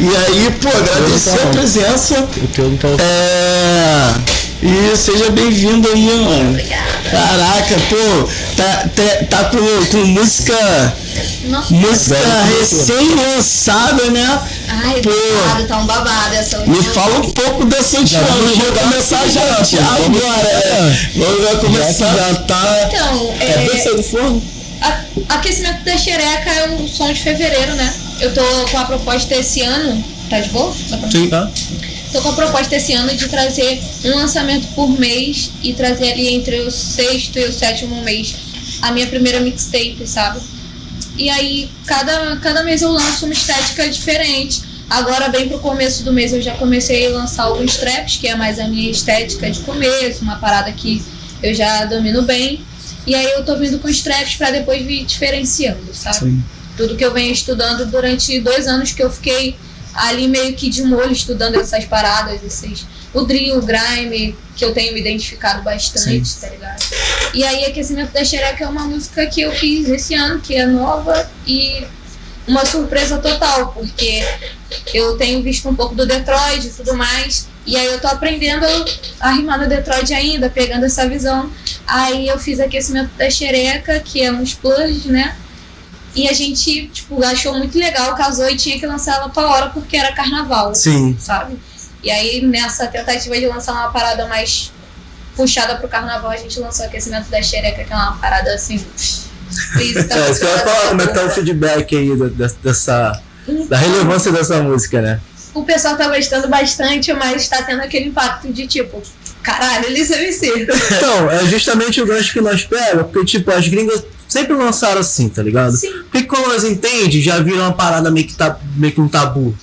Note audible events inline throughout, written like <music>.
E aí, pô, agradecer a presença. O teu não tá É. E seja bem-vindo aí, mano. Obrigada. Caraca, pô, tá, tá, tá com, com música, Nossa. música recém-lançada, né? Ai, Pô. babado, tá um babado essa Me última. fala um pouco dessa última. vamos Vou começar já, já, agora. É. Vamos já começar. Já tá. Então, é, sair do forno? a- aquecimento da xereca é um som de fevereiro, né? Eu tô com a proposta esse ano. Tá de boa? Sim. Tá? Tô com a proposta esse ano de trazer um lançamento por mês e trazer ali entre o sexto e o sétimo mês a minha primeira mixtape, sabe? E aí, cada, cada mês eu lanço uma estética diferente. Agora, bem pro começo do mês, eu já comecei a lançar alguns traps, que é mais a minha estética de começo, uma parada que eu já domino bem. E aí, eu tô vindo com os traps pra depois vir diferenciando, sabe? Sim. Tudo que eu venho estudando durante dois anos que eu fiquei ali meio que de molho estudando essas paradas, esses, o drill, o grime, que eu tenho me identificado bastante, tá ligado? E aí Aquecimento da Xereca é uma música que eu fiz esse ano, que é nova e uma surpresa total, porque eu tenho visto um pouco do Detroit e tudo mais, e aí eu tô aprendendo a rimar no Detroit ainda, pegando essa visão. Aí eu fiz Aquecimento da Xereca, que é um splurge, né? E a gente, tipo, achou muito legal, casou e tinha que lançar ela pra hora porque era carnaval, Sim. sabe? E aí, nessa tentativa de lançar uma parada mais puxada pro carnaval, a gente lançou o aquecimento da xereca, que é uma parada assim. <laughs> É, que eu ia falar, como é que tá o feedback aí dessa. Da relevância dessa música, né? O pessoal tá gostando bastante, mas tá tendo aquele impacto de tipo, caralho, eles MC. Então, é justamente o gancho que nós pega, porque, tipo, as gringas sempre lançaram assim, tá ligado? Sim. Porque quando elas entendem, já viram uma parada meio que, tá, meio que um tabu.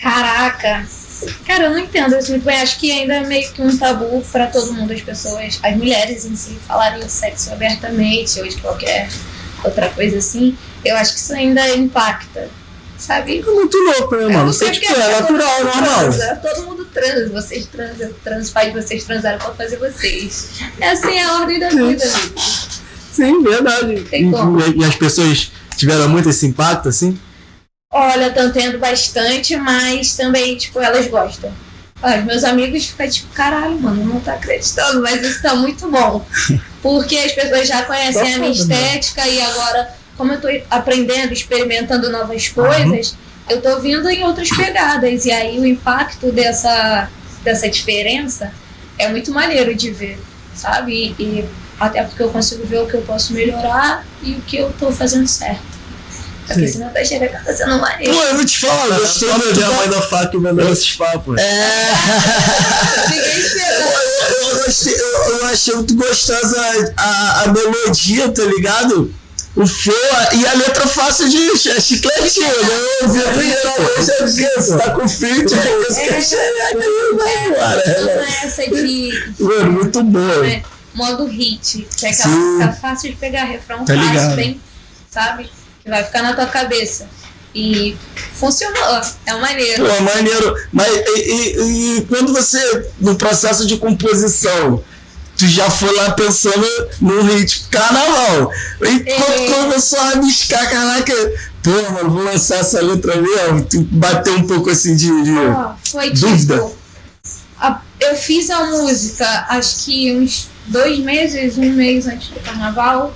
Caraca. Cara, eu não entendo isso muito bem. Acho que ainda é meio que um tabu pra todo mundo, as pessoas, as mulheres em si, falarem sexo abertamente ou de qualquer outra coisa assim. Eu acho que isso ainda impacta, sabe? É muito louco, né, mano? não Isso sei é, tipo, porque é natural, normal. Todo mundo transa, vocês transam, trans, pai de vocês transaram pra fazer vocês. É assim a ordem da vida, amigo. Sim, verdade. E, e as pessoas tiveram muito esse impacto, assim? Olha, estão tendo bastante, mas também, tipo, elas gostam. Olha, os meus amigos ficam tipo, caralho, mano, não tá acreditando, mas isso tá muito bom. <laughs> Porque as pessoas já conhecem Tá a minha né? estética e agora, como eu tô aprendendo, experimentando novas coisas, eu tô vindo em outras pegadas. E aí o impacto dessa, dessa diferença é muito maneiro de ver, sabe? E, e até porque eu consigo ver o que eu posso melhorar e o que eu tô fazendo certo. Porque Sim. senão tá xereca tá sendo maneiro. Pô, eu vou te falar, gostei Só meu dia a da- mãe da faca mandando esses papos. É. Ninguém Eu, eu, eu gostei- eu- eu achei muito gostosa a, a melodia, tá ligado? O flow a- e a letra fácil de é chicletinho, né? Eu ouvi a primeira vez, eu disse, você tá com feat, é isso que é xereca, né, cara? Não é essa de Mano, muito bom. né, modo hit, que é aquela música fácil de pegar, refrão Tá fácil, ligado. bem, sabe? Que vai ficar na tua cabeça. E funcionou, é um maneiro. Pô, maneiro. Mas e, e- e quando você, no processo de composição, tu já foi lá pensando no ritmo carnaval. E quando É. começou a rabiscar, caraca, pô, mano, vou lançar essa letra mesmo, tu bateu um pouco assim de. de- Ó, foi Dúvida? tipo. a- eu fiz a música acho que uns dois meses, um mês antes do carnaval.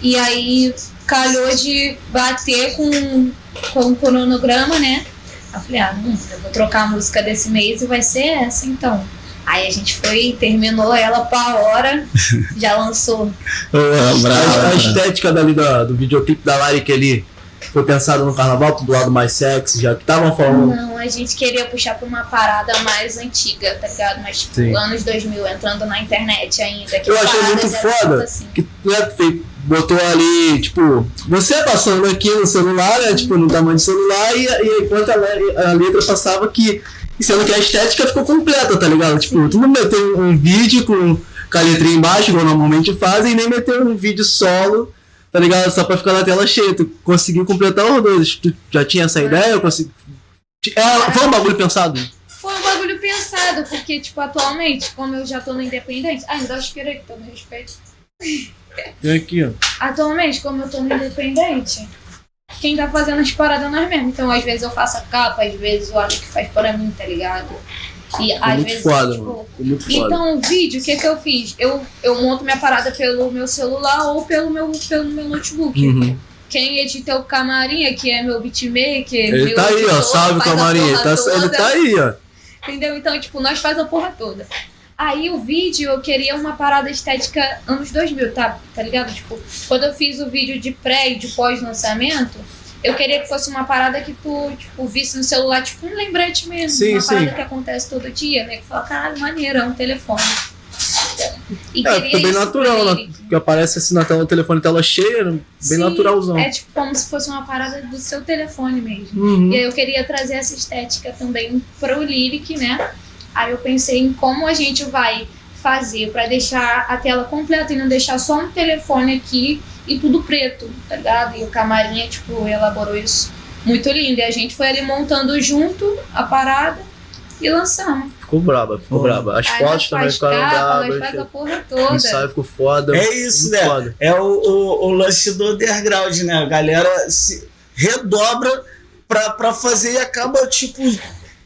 E aí calhou de bater com, com o cronograma, né? Eu falei, ah, não, eu vou trocar a música desse mês e vai ser essa então. Aí a gente foi, terminou ela pra hora, <laughs> já lançou. A, a estética dali do, do videoclipe da Lari que ele foi pensado no carnaval pro lado mais sexy, já que estavam falando. Não, a gente queria puxar pra uma parada mais antiga, tá ligado? Mas tipo, Sim. anos 2000, entrando na internet ainda. Que Eu achei muito foda Assim. que né, botou ali, tipo, você passando aqui no celular, né, tipo, no tamanho do celular, e, e enquanto a, a letra passava que. Sendo que a estética ficou completa, tá ligado? Tipo, tu não meteu um vídeo com, com a letrinha embaixo, igual normalmente fazem, e nem meteu um vídeo solo, tá ligado? Só pra ficar na tela cheia. Tu conseguiu completar os dois. Tu já tinha essa ideia? Eu consegui. É, foi um bagulho pensado. Foi um bagulho pensado, porque, tipo, atualmente, como eu já tô no Independente. Ah, ainda acho que com todo respeito. Tem aqui, ó. Atualmente, como eu tô no Independente, quem tá fazendo as paradas nós mesmos. Então, às vezes eu faço a capa, às vezes o Alex faz pra mim, tá ligado? E Ficou às muito vezes, foda, tipo, mano. Muito foda. então, o vídeo, o que que eu fiz? Eu, eu monto minha parada pelo meu celular ou pelo meu, pelo meu notebook. Uhum. Quem edita é o Camarinha, que é meu beatmaker. Ele meu tá aí, ó. Salve, faz a camarim. porra Tá, ele tá aí, ó. Entendeu? Então, tipo, nós faz a porra toda. Aí o vídeo, eu queria uma parada estética anos 2000, tá? Tá ligado? Tipo, quando eu fiz o vídeo de pré e de pós-lançamento, eu queria que fosse uma parada que tu, tipo, visse no celular, tipo, um lembrete mesmo. Sim, uma sim. parada que acontece todo dia, né? Que fala, caralho, maneiro, é um telefone. E É, queria fica bem natural, né? Que aparece assim na tela, o telefone tela cheia, bem Sim, naturalzão. É tipo como se fosse uma parada do seu telefone mesmo. Uhum. E aí eu queria trazer essa estética também para o Lyric, né? Aí eu pensei em como a gente vai fazer para deixar a tela completa e não deixar só um telefone aqui e tudo preto, tá ligado? E o Camarinha, tipo, elaborou isso muito lindo. E a gente foi ali montando junto a parada e lançamos. Ficou braba, ficou Pô. braba. As Aí fotos também ficaram bravas. faz a porra O toda. ensaio ficou foda. É isso, né? foda. É o, o, o lance do underground, né? A galera se redobra pra, pra fazer e acaba, tipo,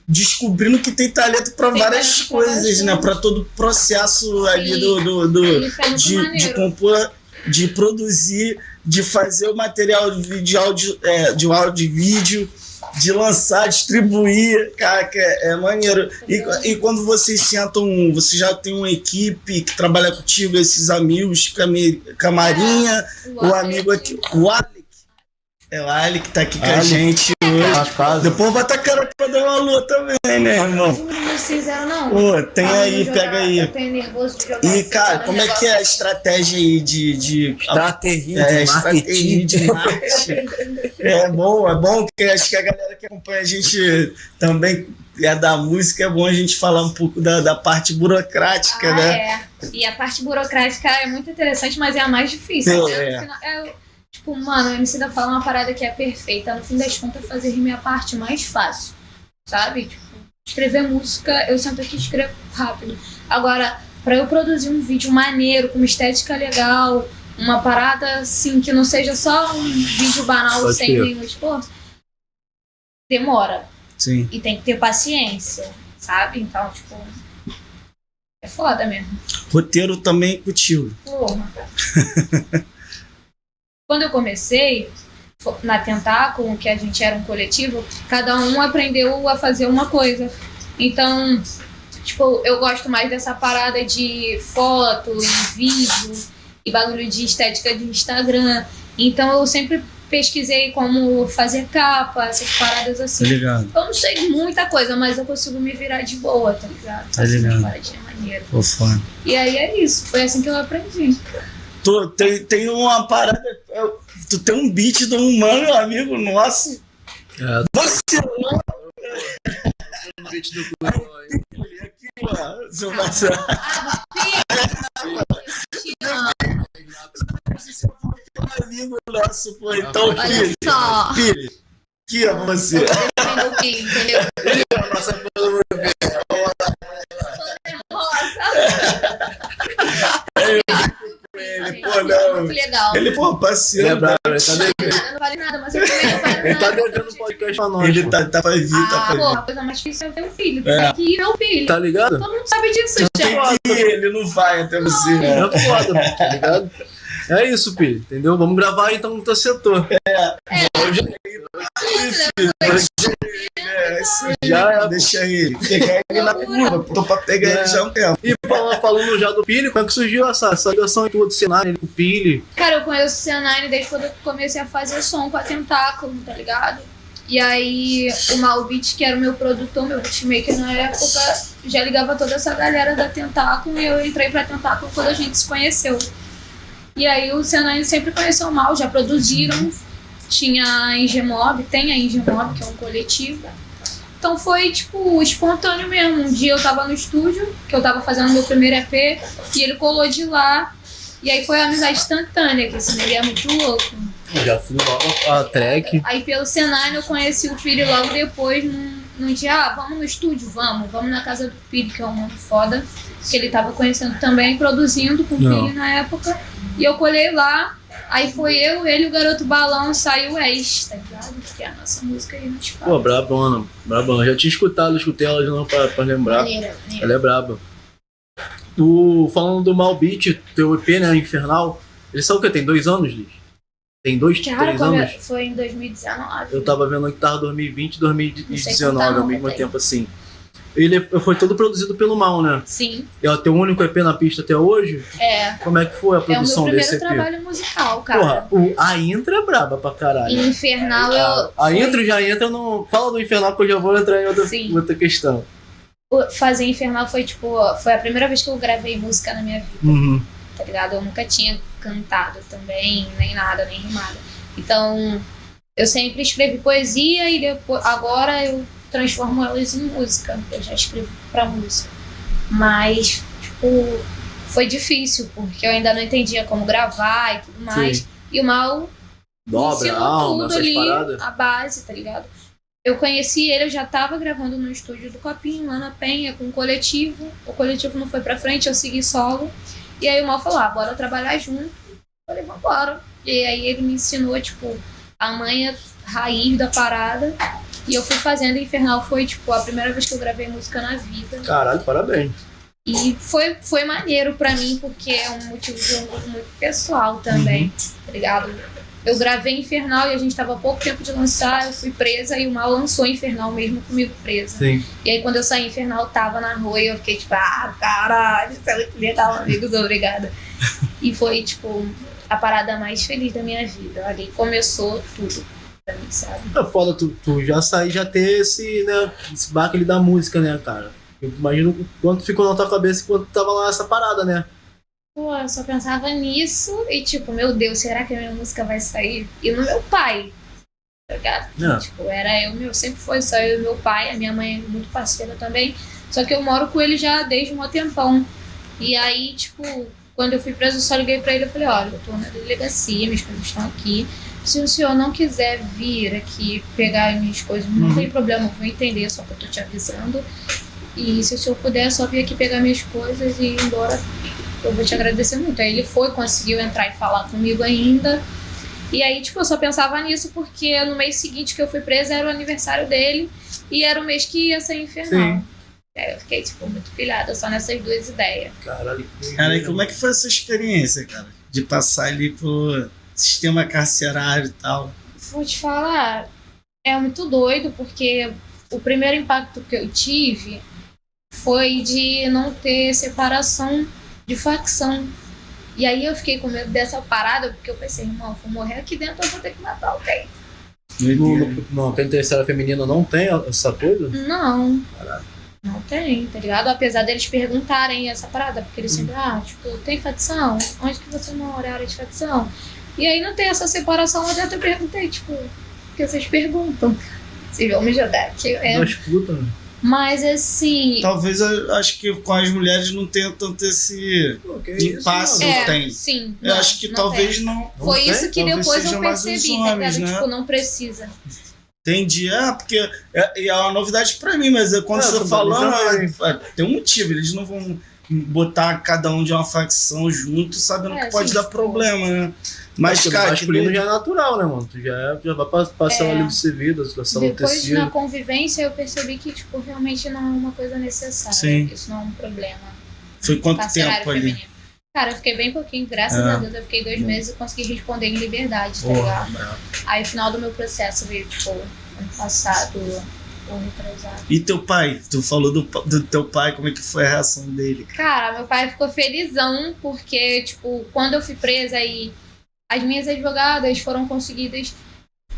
descobrindo que tem talento pra Tem várias coisas, né? Pra todo o processo ali Sim. do, do, do- de, de compor, de produzir, de fazer o material de, áudio, é, de áudio e vídeo, de lançar, distribuir, cara, que é, é maneiro. E, e quando vocês sentam, você já tem uma equipe que trabalha contigo, esses amigos, cami- camarinha, o amigo aqui, o Alec. É o Alec que tá aqui com a Alec. gente Rapaz, Depois vai estar cara pra dar uma alô também, né, irmão? Não fizeram, não. Pô, tem Ah, aí, eu pega jogar- aí. Eu tenho nervoso de jogar E, cara, como é que é a estratégia aí de. de estratégia é, de estratégia marketing. de marketing. É bom, é bom que acho que a galera que acompanha a gente também é da música, é bom a gente falar um pouco da, da parte burocrática, Ah, né? é. E a parte burocrática é muito interessante, mas é a mais difícil. É, né? é. É, tipo, mano, a MC da fala uma parada que é perfeita. No fim das contas, fazer rima é parte mais fácil. Sabe? Tipo, escrever música, eu sento aqui e escrevo rápido. Agora, pra eu produzir um vídeo maneiro, com uma estética legal, uma parada assim, que não seja só um vídeo banal Pode sem nenhum esforço, demora. Sim. E tem que ter paciência, sabe? Então, tipo. É foda mesmo. Roteiro também contigo. Porra. <laughs> Quando eu comecei na Tentáculo, que a gente era um coletivo, cada um aprendeu a fazer uma coisa. Então, tipo, eu gosto mais dessa parada de foto e vídeo e bagulho de estética de Instagram. Então eu sempre pesquisei como fazer capa, essas paradas assim. ligado? Eu não sei muita coisa, mas eu consigo me virar de boa, tá ligado? Tá ligado. Pô, foda. E aí é isso, foi assim que eu aprendi. Tu, tem, tem uma parada. eu- Tu tem um beat de um mano, amigo nosso. É, Você não no beat do aqui, ó. Seu Marcelo. amigo nosso, pô. Então, aqui é você. Meu filho, entendeu? Ele, pô, não. Muito legal. Ele, pô, passeando. Lembra, ele tá devendo, Não vale nada, mas eu também não vale ele tá devendo um podcast pra nós. Ele tá, tá pra vir, tá Ah, pra pô, vir. a coisa mais difícil é ver o filho. É. Tem que ir o filho. Tá ligado? Todo mundo sabe disso, Tem gente. que ir, ele não vai até você, né? É foda, tá ligado? É isso, Pi, entendeu? Vamos gravar então no teu setor. É, isso aí, Já é. Deixa ele. Pegar ele na curva. Tô pra pegar ele já há um tempo. E falando, falando já do Pili, como é que surgiu essa, essa ligação tua do cenário com o Pili? Cara, eu conheço o Senine desde quando eu comecei a fazer som com a Tentáculo, tá ligado? E aí, o Malbit, que era o meu produtor, meu beatmaker na época, já ligava toda essa galera da Tentáculo e eu entrei pra Tentáculo quando a gente se conheceu. E aí, o Senine sempre conheceu Mal, já produziram. Tinha a Ingemob, tem a Ingemob, que é um coletivo. Então foi, tipo, espontâneo mesmo. Um dia eu tava no estúdio, que eu tava fazendo meu primeiro EP, e ele colou de lá. E aí foi uma amizade instantânea, que esse nele é muito louco. Já fui logo a track. Aí pelo Senai eu conheci o Piri logo depois, num, num dia, ah, vamos no estúdio, vamos, vamos na casa do Piri, que é um mano foda, que ele tava conhecendo também, produzindo com o. Piri na época. E eu colhei lá, Aí foi eu, ele, o Garoto Balão, saiu o Ex, tá ligado? Que é a nossa música aí no Spotify. Pô, brabona, brabona. Já tinha escutado, escutei ela de novo pra, pra lembrar. Maneira, maneira. Ela é braba. Tu, falando do Malbeat, teu EP, né, Infernal, ele sabe o que? Tem dois anos, Liz? Tem dois, Cara, três anos? eu- foi em 2019. Eu tava vendo que tava 2020 e 2019 contar, não, ao mesmo tempo, assim. Ele foi todo produzido pelo Mal, né? Sim, É o teu único EP na pista até hoje? é. Como é que foi a É o meu produção desse primeiro EP? trabalho musical, cara. Porra, o, a intro é braba pra caralho. Infernal eu. A, a intro já entra no. Fala do Infernal que eu já vou entrar em outra, Sim. outra questão. o- Fazer Infernal foi tipo. Foi a primeira vez que eu gravei música na minha vida. Uhum. tá ligado? Eu nunca tinha cantado também, nem nada, nem rimado. Então, eu sempre escrevi poesia e depois, agora eu transformo elas em música. Eu já escrevo pra música. Mas, tipo, foi difícil, porque eu ainda não entendia como gravar e tudo mais. Sim. E o mal Dobra, ensinou alma, tudo ali, paradas. a base, tá ligado? Eu conheci ele, eu já tava gravando no estúdio do Copinho, lá na Penha, com o coletivo. O coletivo não foi pra frente, eu segui solo. E aí o Mal falou, ah, bora trabalhar junto. Eu falei, vambora. E aí ele me ensinou, tipo, a manha raiz da parada. E eu fui fazendo. Infernal foi, tipo, a primeira vez que eu gravei música na vida. Caralho, parabéns. E foi, foi maneiro pra mim, porque é um motivo de orgulho muito pessoal também, tá ligado? Eu gravei Infernal e a gente tava há pouco tempo de lançar, eu fui presa e o Mal lançou Infernal mesmo comigo presa. Sim. E aí quando eu saí Infernal, tava na rua e eu fiquei tipo, ah, caralho, isso é muito legal, amigos, obrigada. <laughs> E foi, tipo, a parada mais feliz da minha vida. Ali começou tudo pra mim, sabe? É foda tu, tu já sair, já ter esse, né, esse baque da música, né, cara? Eu imagino o quanto ficou na tua cabeça enquanto tava lá essa parada, né? Pô, eu só pensava nisso e tipo, meu Deus, será que a minha música vai sair? E no meu pai, tá ligado? É. Tipo, era eu, meu, sempre foi só eu e meu pai, a minha mãe é muito parceira também. Só que eu moro com ele já desde um tempão. E aí, tipo, quando eu fui preso, eu só liguei pra ele e falei, olha, eu tô na delegacia, minhas coisas estão aqui. Se o senhor não quiser vir aqui pegar as minhas coisas, não Uhum. tem problema, eu vou entender, só que eu tô te avisando. E se o senhor puder, só vir aqui pegar minhas coisas e ir embora eu vou te agradecer muito. Aí ele foi, conseguiu entrar e falar comigo ainda. E aí, tipo, eu só pensava nisso porque no mês seguinte que eu fui presa era o aniversário dele e era o mês que ia ser infernal. Sim. Aí eu fiquei, tipo, muito pilhada só nessas duas ideias. Caralho. Cara, e como é que foi essa experiência, cara? De passar ali pro sistema carcerário e tal. Vou te falar, é muito doido porque o primeiro impacto que eu tive foi de não ter separação de facção. E aí eu fiquei com medo dessa parada, porque eu pensei, irmão, eu morrer aqui dentro, eu vou ter que matar alguém. No, no, no penitenciária feminina não tem essa coisa? Não. Caralho. Não tem, tá ligado? Apesar deles perguntarem essa parada, porque eles sempre, ah, tipo, tem facção? Onde que você mora? É área de facção? E aí não tem essa separação, eu até perguntei, tipo, o que vocês perguntam? Vocês vão me jogar aqui. É. Putas, né? Mas assim. Talvez eu acho que com as mulheres não tenha tanto esse. Pô, que Impasse. É, tem. sim. Eu não, acho que não talvez tem. não. Não Foi tem? isso que Talvez depois eu percebi, tá homens, né? Tipo, não precisa. Entendi. É, porque é, é uma novidade pra mim, mas é quando É, você mim falando, também. é, tem um motivo. Eles não vão botar cada um de uma facção junto, sabendo É, que pode dar tipo, problema, né? Mas, Porque cara, o que masculino doido. já é natural, né, mano? Tu já, é, já vai passar É. ali de situação no Depois, tecido. na convivência, eu percebi que, tipo, realmente não é uma coisa necessária. Sim. Isso não é um problema. foi quanto carcerário tempo ali? feminino. Cara, eu fiquei bem pouquinho, graças É. a Deus, eu fiquei dois meses e consegui responder em liberdade, tá Porra, ligado? brabo. Aí, o final do meu processo veio, tipo, ano passado, ou retrasado. E teu pai? Tu falou do, do teu pai, como é que foi a reação dele? Cara, meu pai ficou felizão, porque, tipo, quando eu fui presa e as minhas advogadas foram conseguidas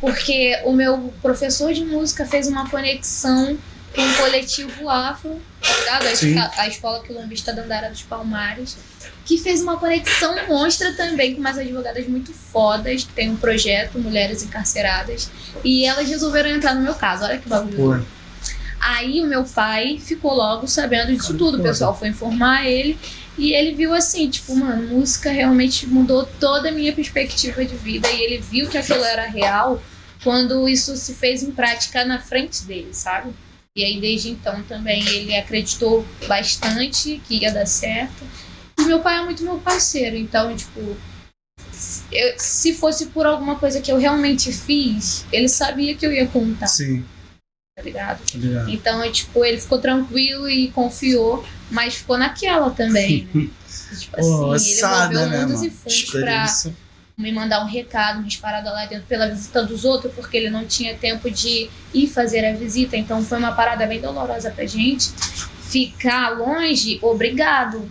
porque o meu professor de música fez uma conexão com o coletivo afro, tá ligado? A, esca- a escola quilombista Dandara dos Palmares, que fez uma conexão monstra também com umas advogadas muito fodas, que tem um projeto Mulheres Encarceradas, e elas resolveram entrar no meu caso. Olha que bagulho Aí o meu pai ficou logo sabendo disso tudo. O pessoal foi informar ele. E ele viu assim, tipo, mano, música realmente mudou toda a minha perspectiva de vida. E ele viu que aquilo era real quando isso se fez em prática na frente dele, sabe? E aí desde então também ele acreditou bastante que ia dar certo. E meu pai é muito meu parceiro, então, tipo, eu- se fosse por alguma coisa que eu realmente fiz, ele sabia que eu ia contar, Sim, tá ligado? tá ligado. Então, tipo, ele ficou tranquilo e confiou, mas ficou naquela também, né? <laughs> Tipo assim, ele moveu né, mundos e fundos pra me mandar um recado, umas paradas lá dentro pela visita dos outros, porque ele não tinha tempo de ir fazer a visita. Então foi uma parada bem dolorosa pra gente. Ficar longe, obrigado.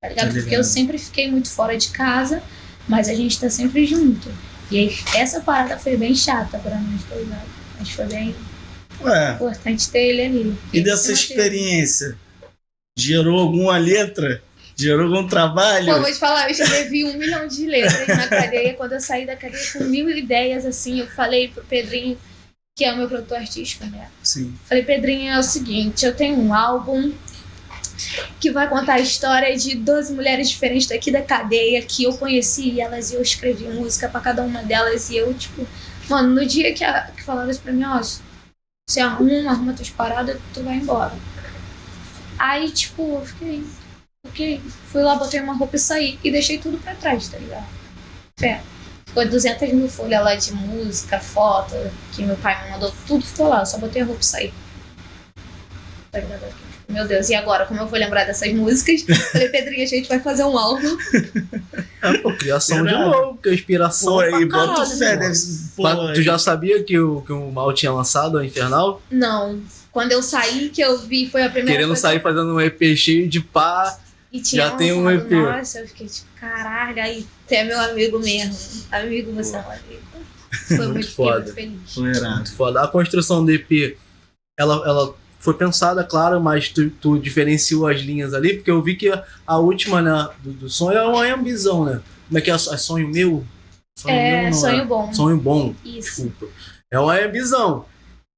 Tá ligado? Tá Porque eu sempre fiquei muito fora de casa, mas a gente tá sempre junto. E aí, essa parada foi bem chata pra nós, tá ligado? Mas foi bem Ué, importante ter ele ali. e dessa experiência? Gerou alguma letra? Gerou algum trabalho? Pô, vou te falar, eu escrevi um milhão de letras na cadeia. Quando eu saí da cadeia com mil ideias, assim, eu falei pro Pedrinho, que é o meu produtor artístico, né? Sim. Falei, Pedrinho, é o seguinte, eu tenho um álbum que vai contar a história de 12 mulheres diferentes daqui da cadeia que eu conheci elas e eu escrevi música pra cada uma delas e eu, tipo, mano, no dia que, a, que falaram isso pra mim, ó, você arruma, arruma tuas paradas, tu vai embora. Aí, tipo, eu fiquei, ok, fui lá, botei uma roupa e saí e deixei tudo pra trás, tá ligado? Fé. Ficou 200 mil folhas lá de música, foto, que meu pai me mandou, tudo ficou lá, eu só botei a roupa e saí. Tá ligado? Meu Deus, e agora? Como eu vou lembrar dessas músicas? <laughs> Falei, Pedrinho, a gente vai fazer um álbum. É, pô, criação de novo, porque a inspiração. Pô, pra aí, bota fé, deve pô, tu já sabia que o, que o Mal tinha lançado a Infernal? Não. Quando eu saí, que eu vi, foi a primeira Querendo coisa sair fazendo um EP cheio de pá. E tinha Já tem um EP. Nossa, eu fiquei tipo, caralho, aí tu é meu amigo mesmo. Amigo, você é um amigo. Foi Muito muito, foda. muito feliz. Foi irado. Muito foda. A construção do EP, ela, ela foi pensada, claro, mas tu, tu diferenciou as linhas ali, porque eu vi que a, a última né, do, do sonho é uma ambição, né? Como é que é? É sonho meu? Sonho É, meu não sonho bom. Sonho bom, Isso. desculpa. É uma ambição.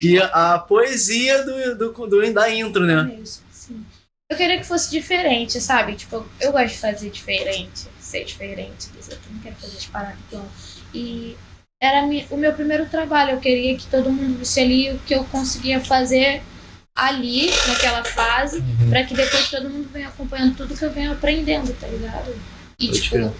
E a, a poesia do, do, do, da intro, né? É isso, sim. Eu queria que fosse diferente, sabe? Tipo, eu- eu gosto de fazer diferente, ser diferente outros. Não quero fazer as paradas. E era o meu primeiro trabalho. Eu queria que todo mundo visse ali o que eu conseguia fazer ali, naquela fase, Uhum. pra que depois todo mundo venha acompanhando tudo que eu venho aprendendo, tá ligado? E, Pode tipo,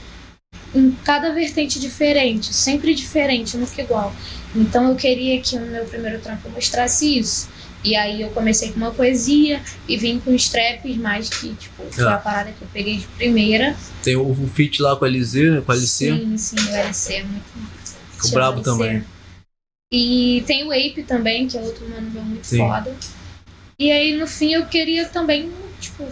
em cada vertente diferente, sempre diferente, nunca igual. Então eu queria que o meu primeiro trampo mostrasse isso. E aí eu comecei com uma poesia e vim com os traps, mais que, tipo, foi Ah. a parada que eu peguei de primeira. Tem o, o feat lá com a LZ, né? Com a LC. Sim, sim, o LC é muito. O chama brabo LC. também. E tem o Ape também, que é outro mano meu muito Sim. foda. E aí no fim eu queria também, tipo,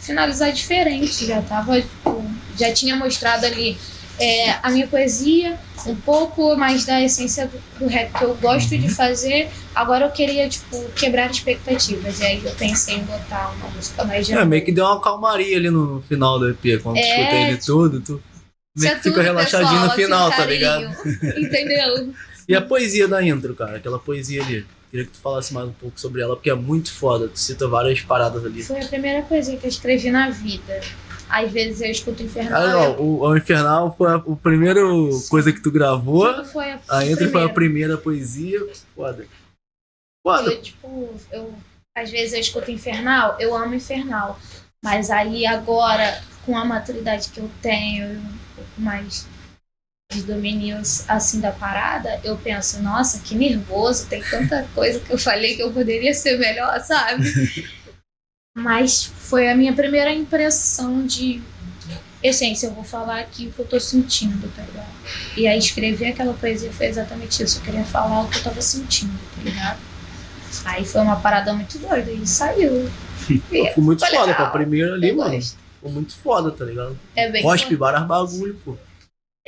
finalizar diferente. Já tava, tipo, já tinha mostrado ali é, a minha poesia, um pouco mais da essência do, do rap que eu gosto Uhum. de fazer. Agora eu queria, tipo, quebrar expectativas. E aí eu pensei em botar uma música mais de É, meio que deu uma calmaria ali no, no final do EP. Quando É, escuta ele tipo, tudo, tu meio que fica tudo, relaxadinho pessoal, no final, tá ligado? Entendeu? <laughs> E a poesia da intro, cara, aquela poesia ali. Queria que tu falasse mais um pouco sobre ela, porque é muito foda. Tu cita várias paradas ali. Foi a primeira poesia que eu escrevi na vida. Às vezes eu escuto Infernal. Ah, ó, o, o Infernal foi a, o primeiro coisa que tu gravou. Tudo foi a, A intro foi a primeira. primeira poesia. Foda. Foda. Eu, tipo, eu, às vezes eu escuto Infernal, eu amo Infernal. Mas aí agora, com a maturidade que eu tenho, pouco mais de domínio assim da parada, eu penso, nossa, que nervoso, tem tanta coisa que eu falei que eu poderia ser melhor, sabe? <laughs> Mas foi a minha primeira impressão de essência, eu vou falar aqui o que eu tô sentindo, tá ligado? E aí escrever aquela poesia foi exatamente isso, eu queria falar o que eu tava sentindo, tá ligado? Aí foi uma parada muito doida e saiu. <laughs> E Ficou muito foi foda legal. pra primeira ali, eu mano. gosto. Ficou muito foda, tá ligado? É bem Cospe várias bagulho, pô.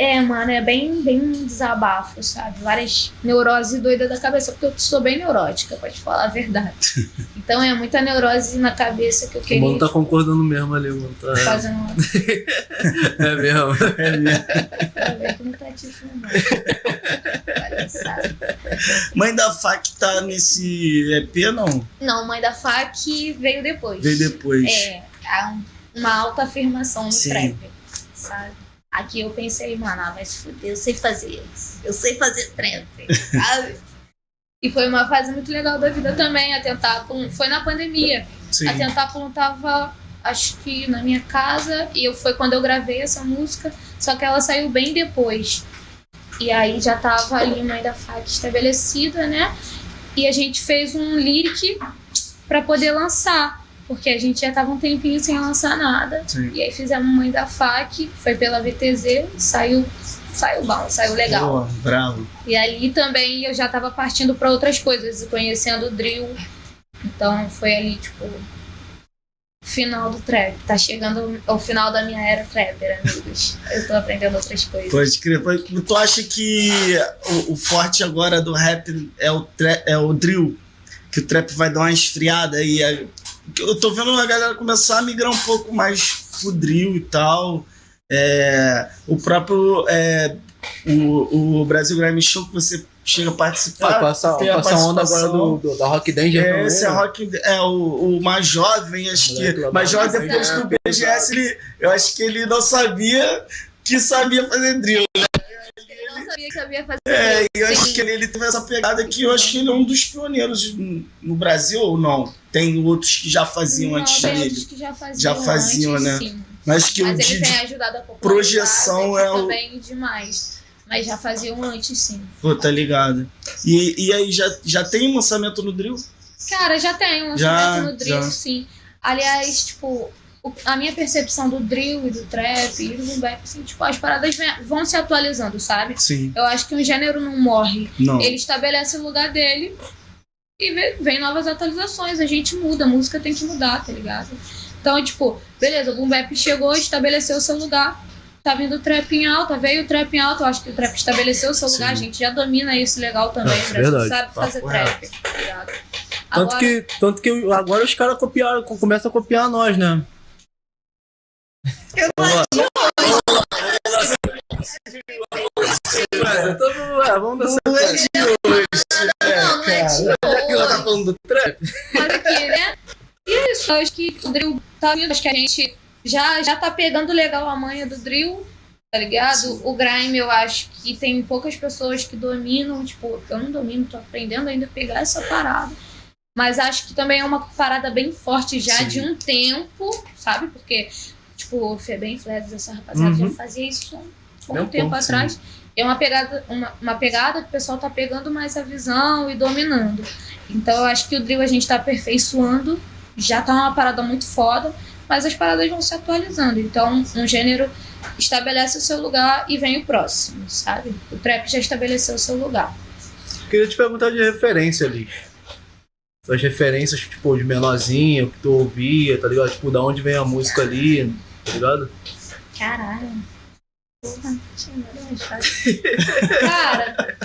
É, mano, é bem, bem desabafo, sabe? Várias neuroses doidas da cabeça, porque eu sou bem neurótica, pode falar a verdade. <laughs> Então é muita neurose na cabeça que eu O queria mano tá concordando mesmo ali, mano. Tá... fazer uma. <laughs> É mesmo. <laughs> Pra ver que não tá não. Palhaçada. Mãe da FAC tá nesse EP, não? Não, Mãe da FAC veio depois. Veio depois. É, há um- uma alta afirmação no Sim. trap, sabe? Aqui eu pensei, mano, ah, vai se fuder, eu sei fazer isso. Eu sei fazer trap, <laughs> sabe? E foi uma fase muito legal da vida também. A Tentáculo foi na pandemia. Sim. A Tentáculo tava acho que na minha casa, e eu, foi quando eu gravei essa música, só que ela saiu bem depois. E aí já tava ali Mãe da Faca estabelecida, né? E a gente fez um lyric para poder lançar, porque a gente já tava um tempinho sem lançar nada. Sim. E aí fizemos Mãe da FAC, foi pela VTZ, saiu, saiu bom, saiu legal. Pô, bravo. E ali também eu já tava partindo para outras coisas, conhecendo o drill. Então foi ali, tipo, final do trap. Tá chegando o final da minha era trapper, amigos. Eu tô aprendendo outras coisas. Pode crer. Tu acha que o, o forte agora do rap é o, é o drill? Que o trap vai dar uma esfriada e eu tô vendo a galera começar a migrar um pouco mais pro drill e tal. É, o próprio é, o, o Brasil Grime Show que você chega a participar. Ah, com essa, tem a onda agora do, do- da Rock Danger É, esse é né? rock, é o, o mais jovem, acho que. Mais jovem depois do BGS, ele, eu acho que ele não sabia que sabia fazer drill. Não sabia fazer É, e eu Sim. acho que ele, ele teve essa pegada que eu acho que ele é um dos pioneiros no Brasil ou não? Tem outros que já faziam Não, antes tem dele. outros que já faziam, Já faziam, antes, né? Sim. Mas que o Mas ele de, tem ajudado a projeção é o- também demais. Mas já faziam antes, sim. Pô, tá ligado? E, e aí, já, já tem um lançamento no drill? Cara, já tem um Já, lançamento no drill, já. sim. Aliás, tipo, o- a minha percepção do drill e do trap e do boom assim, tipo, as paradas vem- vão se atualizando, sabe? Sim. Eu acho que um gênero não morre. Não. Ele estabelece o lugar dele e vê- vem novas atualizações. A gente muda, a música tem que mudar, tá ligado? Então, tipo, beleza, o boom bap chegou, estabeleceu o seu lugar. Tá vindo o trap em alta, veio o trap em alta. Eu acho que o trap estabeleceu o seu Sim. lugar. A gente já domina isso legal também. É, verdade. sabe fazer Papo trap, tá ligado? Tanto Agora, que, tanto que agora os caras copiaram, começam a copiar nós, né? Então, é, vamos dar Não é de hoje. não, não é de Já que ela tá falando do trap. Mas aqui, né? E é isso, eu acho que o drill tá vindo, acho que a gente já, já tá pegando legal a manha do drill, tá ligado? O grime, eu acho que tem poucas pessoas que dominam, tipo, eu não domino, tô aprendendo ainda a pegar essa parada. Mas acho que também é uma parada bem forte já Sim. de um tempo, sabe? Porque, tipo, o Febem Flex, essa rapaziada Uhum. já fazia isso há um Meu tempo ponto, sim. atrás. É uma pegada, uma, uma pegada que o pessoal tá pegando mais a visão e dominando. Então eu acho que o drill a gente tá aperfeiçoando, já tá uma parada muito foda, mas as paradas vão se atualizando. Então um gênero estabelece o seu lugar e vem o próximo, sabe? O trap já estabeleceu o seu lugar. Queria te perguntar de referência ali. As referências, tipo, de menorzinho, que tu ouvia, tá ligado? Tipo, da onde vem a música ali, tá ligado? Caralho. Porra, tinha nada mais <laughs> fácil. Cara,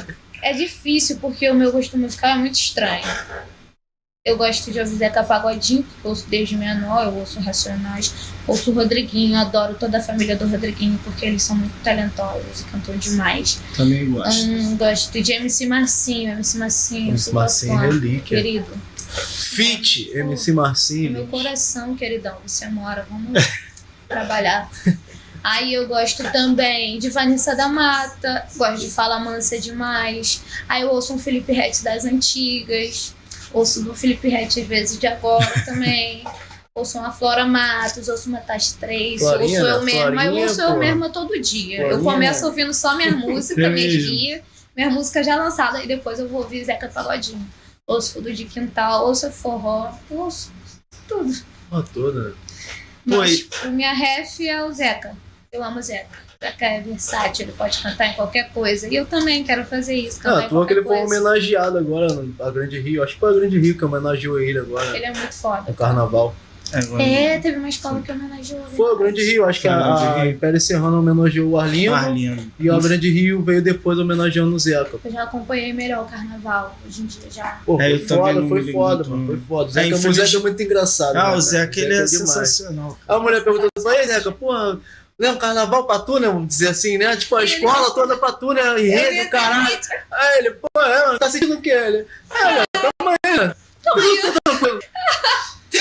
é difícil porque o meu gosto musical é muito estranho. Eu gosto de ouvir Zeca Pagodinho, porque eu ouço desde menor, eu ouço Racionais, ouço o Rodriguinho, adoro toda a família do Rodriguinho, porque eles são muito talentosos e cantam demais. Também gosto. Hum, gosto de MC Marcinho, MC Marcinho, MC Marcinho, fã, relíquia. querido. Fit, MC Marcinho. meu coração, queridão, você mora, vamos trabalhar. Aí eu gosto também de Vanessa da Mata, gosto de Fala Mansa demais. Aí eu ouço um Felipe Rett das antigas, ouço do Felipe Rett às vezes de agora <laughs> também. Ouço uma Flora Matos, ouço uma Tati 3, Florinha, ouço eu mesma, eu ouço eu mesma todo dia. eu Florinha, começo né? ouvindo só minha <laughs> música, minhas mesmo. guias, minha música já lançada, e depois eu vou ouvir Zeca Pagodinho. Ouço Fudo de Quintal, ouço forró, ouço tudo. Ó, toda. Mas minha ref é o Zeca. Eu amo o Zeca. Zeca é versátil, ele pode cantar em qualquer coisa. E eu também quero fazer isso. Cantar Ah, tu que ele foi homenageado agora a Grande Rio. Acho que foi a Grande Rio que homenageou ele agora Ele é muito foda. no carnaval. Agora, É, teve uma escola que homenageou ele. Foi o Grande Rio, acho que a, a Rio. Império Serrano homenageou o Arlindo. Arlindo. E o Grande Rio veio depois homenageando o Zeca. Eu já acompanhei melhor o carnaval, hoje em dia já. Pô, É, foi foda, foi foda, mano. Foi foda. O É, Zeca, o infeliz- Zeca é muito engraçado. Ah, né, o Zeca, cara? ele é, demais. sensacional. Aí a mulher perguntou assim, aí Zeca, porra, né, um carnaval pra tu, né? Vamos dizer assim, né? Tipo, a Ele- escola toda pra tu, né? Ele Enredo, é caralho. Aí ele, pô, é, tá sentindo o quê? Ele, é, tamo aí, né? <laughs> Tranquilo.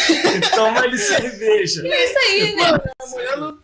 <laughs> Toma ali cerveja. É isso aí, né? A mulher não...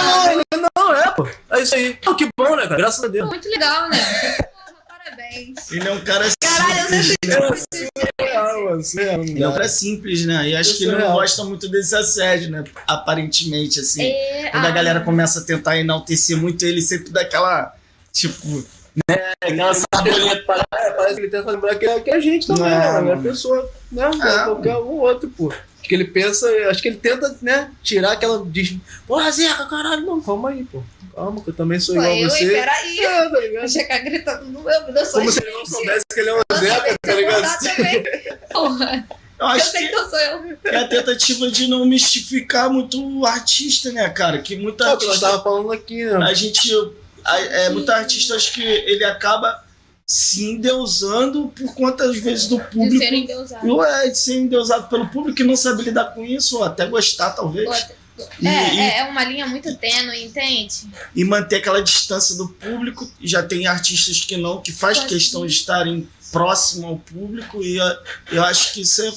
Não, ele, não, é, pô. É isso aí. Pô, que bom, né, cara? Graças a Deus. Muito legal, né? <laughs> Parabéns. Ele é um cara Caralho, eu simples. Surreal, mano, surreal. E outra é simples, né? E acho que ele não gosta muito desse assédio, né? Aparentemente, assim. É, Quando a ah, galera começa a tentar enaltecer muito ele, sempre dá aquela. Tipo. Né? Aquela saboleta. Parece, é, parece que ele tenta lembrar que é, que é a gente também, Não, né? mano? É a pessoa, né? É. Qualquer um outro, pô. Acho que ele pensa, acho que ele tenta, né, tirar aquela. Diz, Porra, Zeca, caralho, não, calma aí, pô. Calma, que eu também sou igual a eu, você. peraí. É, tá ligado? Chegar gritando no meu, eu sou Como se ele não soubesse que ele é um Zeca, tá ligado? <laughs> Porra, Eu eu acho sei que que eu sou eu. é a tentativa de não mistificar muito o artista, né, cara? Que muita É o que nós artista. tava falando aqui, né? A gente. É, muito artista, acho que ele acaba se endeusando por conta, às vezes, do De público. serem endeusados. Ou é de ser endeusado pelo público e não sabe lidar com isso, ou até gostar, talvez. E, É, e- é, uma linha muito tênue, entende? e manter aquela distância do público. E Já tem artistas que não, que faz Pode questão ser. de estarem próximo ao público. E eu, eu acho que isso é.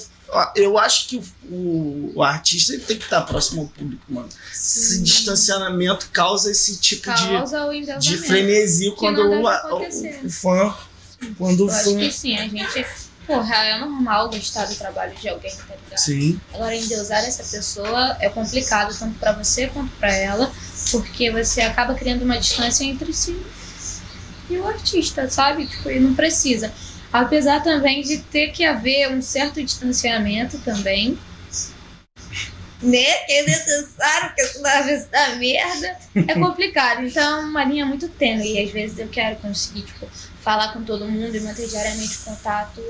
Eu acho que o, o, o artista ele tem que estar próximo ao público, mano. Esse distanciamento causa esse tipo de, Causa o de endeusamento. frenesia quando o, o, o fã. Quando o Eu acho fã. que sim, a gente. Porra, é normal gostar do trabalho de alguém, tá ligado? Sim, Agora, endeusar essa pessoa é complicado, tanto pra você quanto pra ela, porque você acaba criando uma distância entre si e o artista, sabe? Tipo, e não precisa. Apesar também de ter que haver um certo distanciamento também. Né? Que é necessário, porque senão vezes dá merda. É complicado. Então é uma linha muito tênue. E às vezes eu quero conseguir, tipo, falar com todo mundo e manter diariamente contato.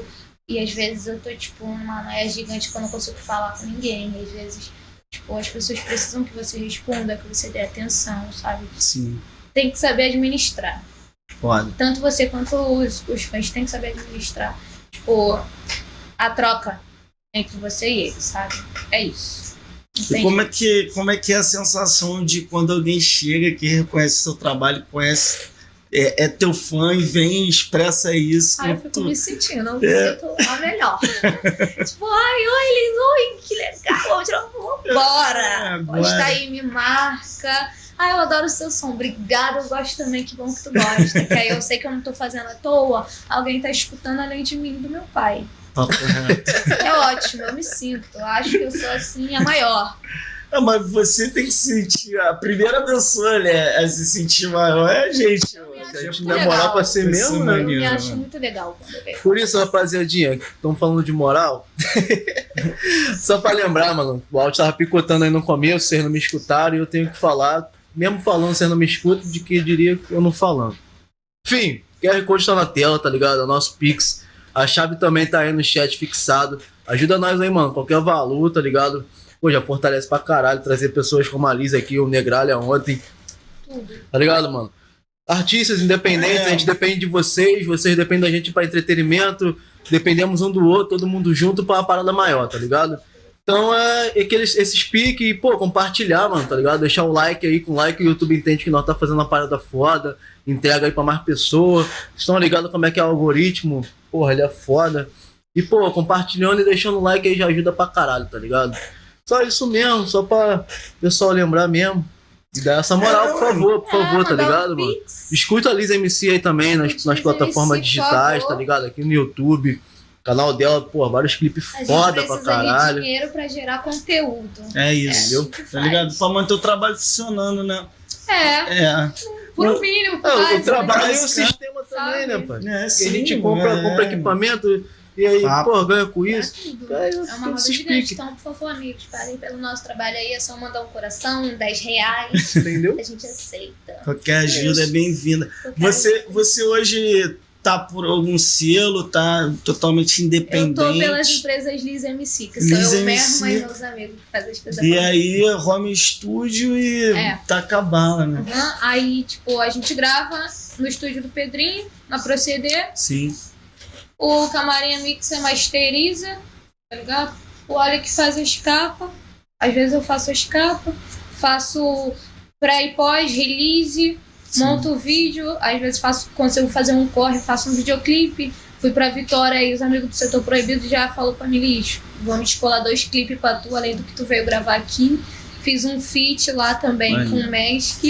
E às vezes eu tô, tipo, numa noia gigante que eu não consigo falar com ninguém. E às vezes, tipo, as pessoas precisam que você responda, que você dê atenção, sabe? sim. Tem que saber administrar. Foda. Tanto você quanto os, os fãs têm que saber administrar. Tipo, a troca entre você e ele, sabe? É isso. E como é, que, como é que é a sensação de quando alguém chega que reconhece seu trabalho, conhece, é, é teu fã e vem e expressa isso? Ai, eu fico tu- me sentindo, eu me É. sinto a melhor. <laughs> tipo, ai, oi, Liz, oi, que legal, tirar uma foto. Bora! É, Posta bora. aí, me marca. Ai, eu adoro o seu som, obrigada, eu gosto também, que bom que tu gosta. que aí eu sei que eu não tô fazendo à toa, alguém tá escutando além de mim e do meu pai. É ótimo, eu me sinto, eu acho que eu sou assim, a maior. Ah, mas você tem que sentir. A primeira pessoa né, a se sentir maior é a gente. Se a gente demorar pra ser mesmo, né? Eu me acho mano. muito legal quando eu vejo. Por isso, rapaziadinha, estamos falando de moral. <laughs> Só pra lembrar, mano, o áudio tava picotando aí no começo, vocês não me escutaram e eu tenho que falar, mesmo falando, vocês não me escutam, de que diria que eu não falando. Enfim, QR Code tá na tela, tá ligado? É o nosso Pix. A chave também tá aí no chat fixado. Ajuda nós aí, mano. Qualquer valor, tá ligado? Pô, já fortalece pra caralho trazer pessoas como a Liz aqui, o Negralha ontem. Tudo. Tá ligado, mano? Artistas independentes, É. a gente depende de vocês, vocês dependem da gente pra entretenimento, dependemos um do outro, todo mundo junto pra uma parada maior, tá ligado? Então é aqueles, esses piques e, pô, compartilhar, mano, tá ligado? Deixar o like aí, com like o YouTube entende que nós tá fazendo uma parada foda, entrega aí pra mais pessoas. Estão ligados como é que é o algoritmo? Porra, ele é foda. E, pô, compartilhando e deixando o like aí já ajuda pra caralho, tá ligado? Só isso mesmo, só pra pessoal lembrar mesmo. E dar essa moral, É, por favor, por favor, É, tá ligado, mano? Escuta a Liz MC aí também nas, nas plataformas digitais, tá ligado? Aqui no YouTube. Canal dela, pô, vários clipes A gente foda pra precisa de caralho. dinheiro pra gerar conteúdo. É isso. É que Tá ligado? Pra manter o trabalho funcionando, né? É, É. por O- um mínimo. É, o trabalho né? e o sistema também, né, pai? É, sim, a gente compra, é. compra equipamento e aí, Papo. pô, ganha com isso. É tudo. É, É uma roda gigante, explique, então, por favor, amigos, parem pelo nosso trabalho aí. É só mandar um coração, um 10 reais. entendeu? a gente aceita. Qualquer ajuda é bem-vinda. Você, você hoje tá por algum selo, tá totalmente Eu independente. tô pelas empresas Liz MC, que sou Liz eu MC. mesma e meus amigos que fazem as coisas E aí, home studio e É. tá acabando, né? Uhum. Aí, tipo, a gente grava no estúdio do Pedrinho, na Proceder. Sim. O Camarim Mixa masteriza, tá ligado? O que faz as capas. Às vezes eu faço as capas. Faço pré e pós, release. Sim. monto o vídeo, às vezes faço, consigo fazer um corre, faço um videoclipe. Fui pra Vitória e os amigos do Setor Proibido já falou pra mim, Liz, vamos descolar dois clipes pra tu, além do que tu veio gravar aqui. Fiz um feat lá também Olha. com o Mesk,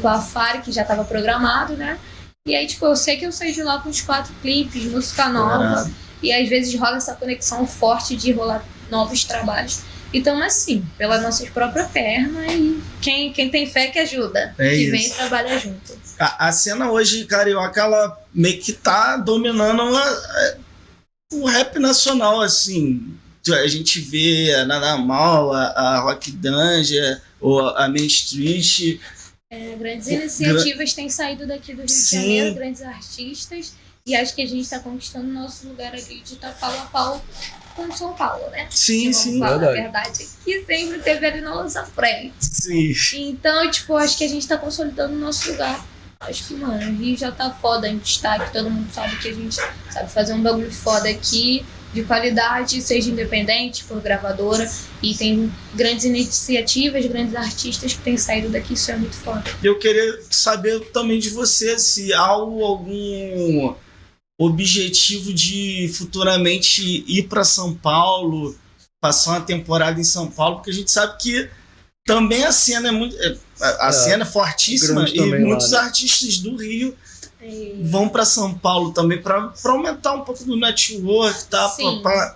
com a Fari, que já tava programado, né? E aí, tipo, eu sei que eu saí de lá com os quatro clipes, música nova. E às vezes rola essa conexão forte de rolar novos trabalhos. Então, assim, pelas nossas próprias pernas e quem, quem tem fé que ajuda. É que isso. vem e trabalha junto. A, a cena hoje carioca, ela meio que tá dominando a- a- o rap nacional, assim. A gente vê a Nada Mal, a, Rock Danger, ou a Main Street. É, grandes iniciativas têm saído daqui do Rio Sim. de Janeiro, grandes artistas. E acho que a gente está conquistando nosso lugar ali de estar pau a pau com São Paulo, né? Sim, sim. falar a verdade. verdade. Que sempre teve ali na nossa frente. Sim. Então, tipo, acho que a gente tá consolidando o nosso lugar. Acho que, mano, o Rio já tá foda em destaque. Todo mundo sabe que a gente sabe fazer um bagulho foda aqui, de qualidade, seja independente, por gravadora. E tem grandes iniciativas, grandes artistas que têm saído daqui. Isso é muito foda. Eu queria saber também de você se há algum objetivo de futuramente ir para São Paulo, passar uma temporada em São Paulo, porque a gente sabe que também a cena é muito. é, A a É, cena é fortíssima e também lá, muitos né? artistas do Rio E- vão para São Paulo também para aumentar um pouco do network, tá?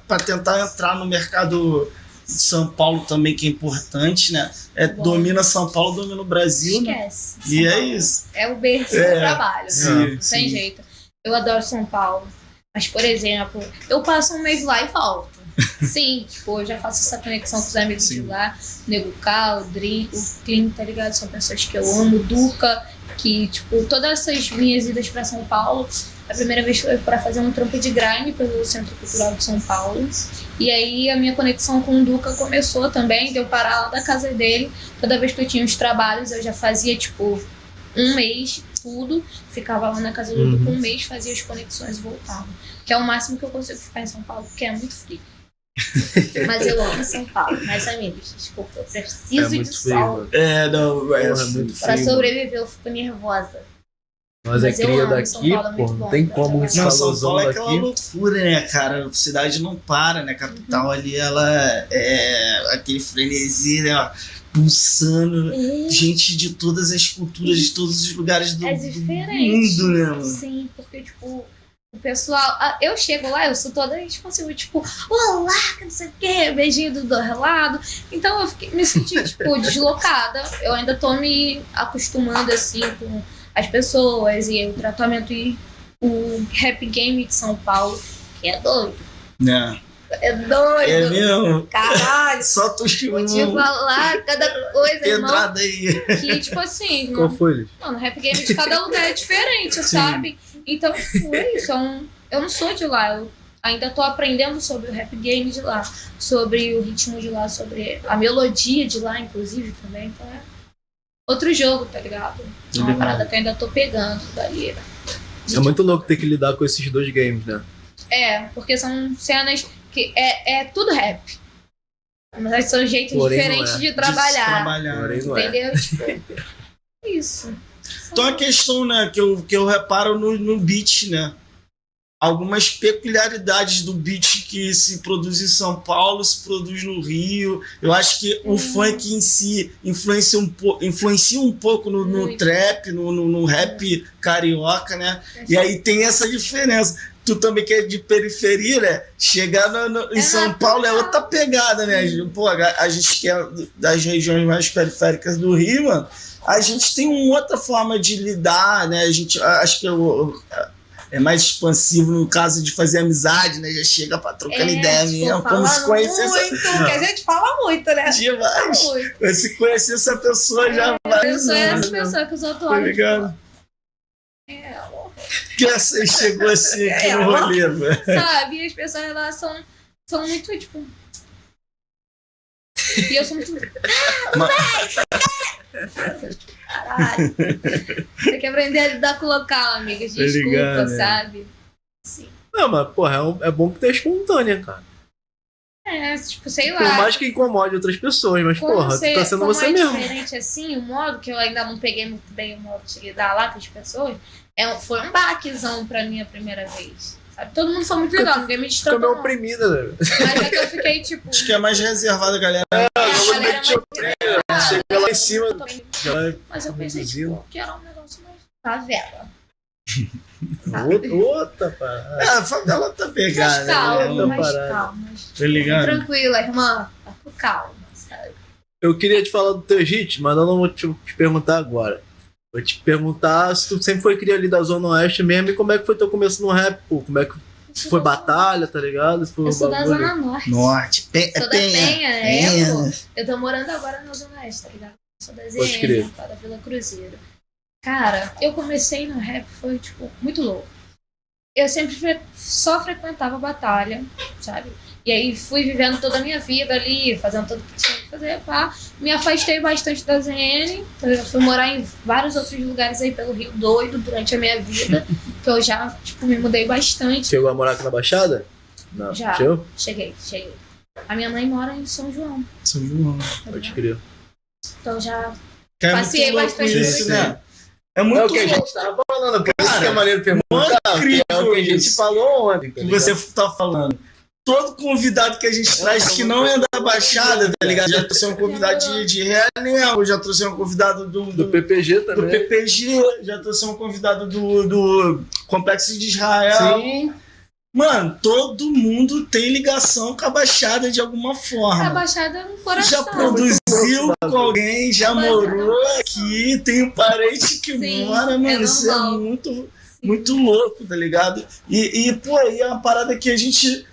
Para tentar entrar no mercado de São Paulo também, que é importante, né? É, Bom. domina São Paulo, domina o Brasil, né? Esquece. E São é Paulo isso. É o berço É, do trabalho. né? sim, tem sim. jeito. Eu adoro São Paulo. Mas, por exemplo, eu passo um mês lá e volto. <laughs> Sim, tipo, eu já faço essa conexão com os amigos Sim. de lá. Nego Cal, o Drin, o Clint, tá ligado? São pessoas que eu amo. Duca, que, tipo, todas essas minhas idas pra São Paulo, a primeira vez foi pra fazer um trampo de grime pelo Centro Cultural de São Paulo. E aí a minha conexão com o Duca começou também, deu parar lá da casa dele. Toda vez que eu tinha os trabalhos, eu já fazia, tipo, um mês, tudo. Ficava lá na casa do Uhum. Duca um mês, fazia as conexões e voltava. Que é o máximo que eu consigo ficar em São Paulo, porque é muito frio. <laughs> Mas eu amo São Paulo. Mas, amigos, desculpa, eu preciso É de muito frio, sol. É, não, é, é muito Pra frio. sobreviver, eu fico nervosa. Nós é Mas eu cria daqui, Paulo é pô. muito Não tem pra como esse Não, São Paulo é aquela daqui. loucura, né, cara? A cidade não para, né? A capital Uhum. ali, ela é aquele frenesi, né? Pulsando. É, Gente de todas as culturas, de todos os lugares do, É do diferente. mundo, né, mano? Sim, porque, tipo, o pessoal. Eu chego lá, eu sou toda responsiva, tipo, olá, que não sei o quê, beijinho do dorrelado. Então eu fiquei, me senti, tipo, <laughs> deslocada. Eu ainda tô me acostumando, assim, com as pessoas e o tratamento e o rap game de São Paulo, que é doido. Né? É doido. É mesmo? Caralho. Só tu Vou te falar cada coisa, irmão. pedrada aí. Que, tipo assim, <laughs> Qual foi? Mano, rap game de cada lugar é diferente, sabe? Então, tipo, é isso. é eu não sou de lá. Eu ainda tô aprendendo sobre o rap game de lá. Sobre o ritmo de lá, sobre a melodia de lá, inclusive, também. Então é outro jogo, tá ligado? É uma Legal. parada que eu ainda tô pegando dali. É muito louco ter que lidar com esses dois games, né? É, porque são cenas que é, é tudo rap. Mas são jeitos Porém, diferentes é. de trabalhar. trabalhar. É. Entendeu? Tipo, isso. Então a questão, né, que eu, que eu reparo no, no beat, né? Algumas peculiaridades do beat que se produz em São Paulo, se produz no Rio. Eu acho que o Hum. funk em si influencia um, po influencia um pouco no, no trap, no, no, no rap carioca, né? E aí tem essa diferença. Tu também que é de periferia, né? Chegar no- no- em É São. Paulo é outra pegada, né? Pô, a, a gente que é das regiões mais periféricas do Rio, mano, a gente tem uma outra forma de lidar, né? A gente acho que eu- é mais expansivo no caso de fazer amizade, né? Já chega pra trocando ideia tipo, mesmo, como se conhecesse muito, que a gente fala muito, né? demais. Muito. Se conhecer essa pessoa já vai. Eu sou essa né? pessoa que os outros Tá olham. ligado? É, você chegou assim aqui É, no rolê, velho. sabe? E as pessoas elas são, são muito, tipo. E eu sou muito. Caralho. Tem que aprender a lidar com o local, amigas. Tá Desculpa, ligado, né? sabe? Sim. Não, mas, porra, é, um- é bom que ter espontânea, cara. É, tipo, sei Por lá. mais que incomode outras pessoas, mas, Como porra, ser- tu tá sendo você é mesmo. diferente assim, o modo que eu ainda não peguei muito bem o modo de lidar lá com as pessoas, é, foi um baquezão pra mim a primeira vez. Sabe? Todo mundo foi muito legal, ninguém me Fica meio destratou. não. oprimida, né? Mas é que eu fiquei tipo. Acho que é mais reservado, galera. a galera te mais- Chega lá em cima, já é Mas eu pensei, tipo, que era um negócio mais favela. <laughs> sabe? Outra parada. É, a favela tá pegada, mais calma, né? outra mais parada. calma. Tá ligado? Tranquila, irmã. Tá com calma, sabe? Eu queria te falar do teu hit, mas eu não vou te, te perguntar agora. Vou te perguntar se tu sempre foi cria ali da Zona Oeste mesmo e como é que foi teu começo no rap, pô. Como é que foi batalha, tá ligado? Foi Eu sou da bagulho. Zona Norte. Norte. Pe Sou da Penha. Penha, é, Penha. pô. Eu tô morando agora na Zona Oeste, tá ligado? Sou da Pode crer. ZN, da Vila Cruzeiro. Cara, eu comecei no rap, foi, tipo, muito louco. Eu sempre fre- só frequentava batalha, sabe? E aí fui vivendo toda a minha vida ali, fazendo tudo que tinha que fazer, pá. Me afastei bastante da ZN, eu fui morar em vários outros lugares aí pelo Rio Doido durante a minha vida, <laughs> que eu já, tipo, me mudei bastante. Chegou a morar aqui na Baixada? Não. Já. Chegou? Cheguei, cheguei. A minha mãe mora em São João, São João. tá Pode crer. Então já é Passei bastante isso, né? É É muito o que a louco. gente tava falando, por isso que é maneiro perguntar. incrível É o que a gente isso. falou ontem. tá que você tá falando. Todo convidado que a gente traz que não é da Baixada, tá ligado? Já trouxe um convidado de, de Realengo, já trouxe um convidado do, Do do, PPG do também. PPG, já trouxe um convidado do, do Complexo de Israel. Sim. Mano, todo mundo tem ligação com a Baixada de alguma a forma. Baixada no coração. Já produziu com alguém, já morou aqui, tem um parente que Sim, mora, mano. é isso é muito, muito louco, tá ligado? E, e, pô, aí é uma parada que a gente.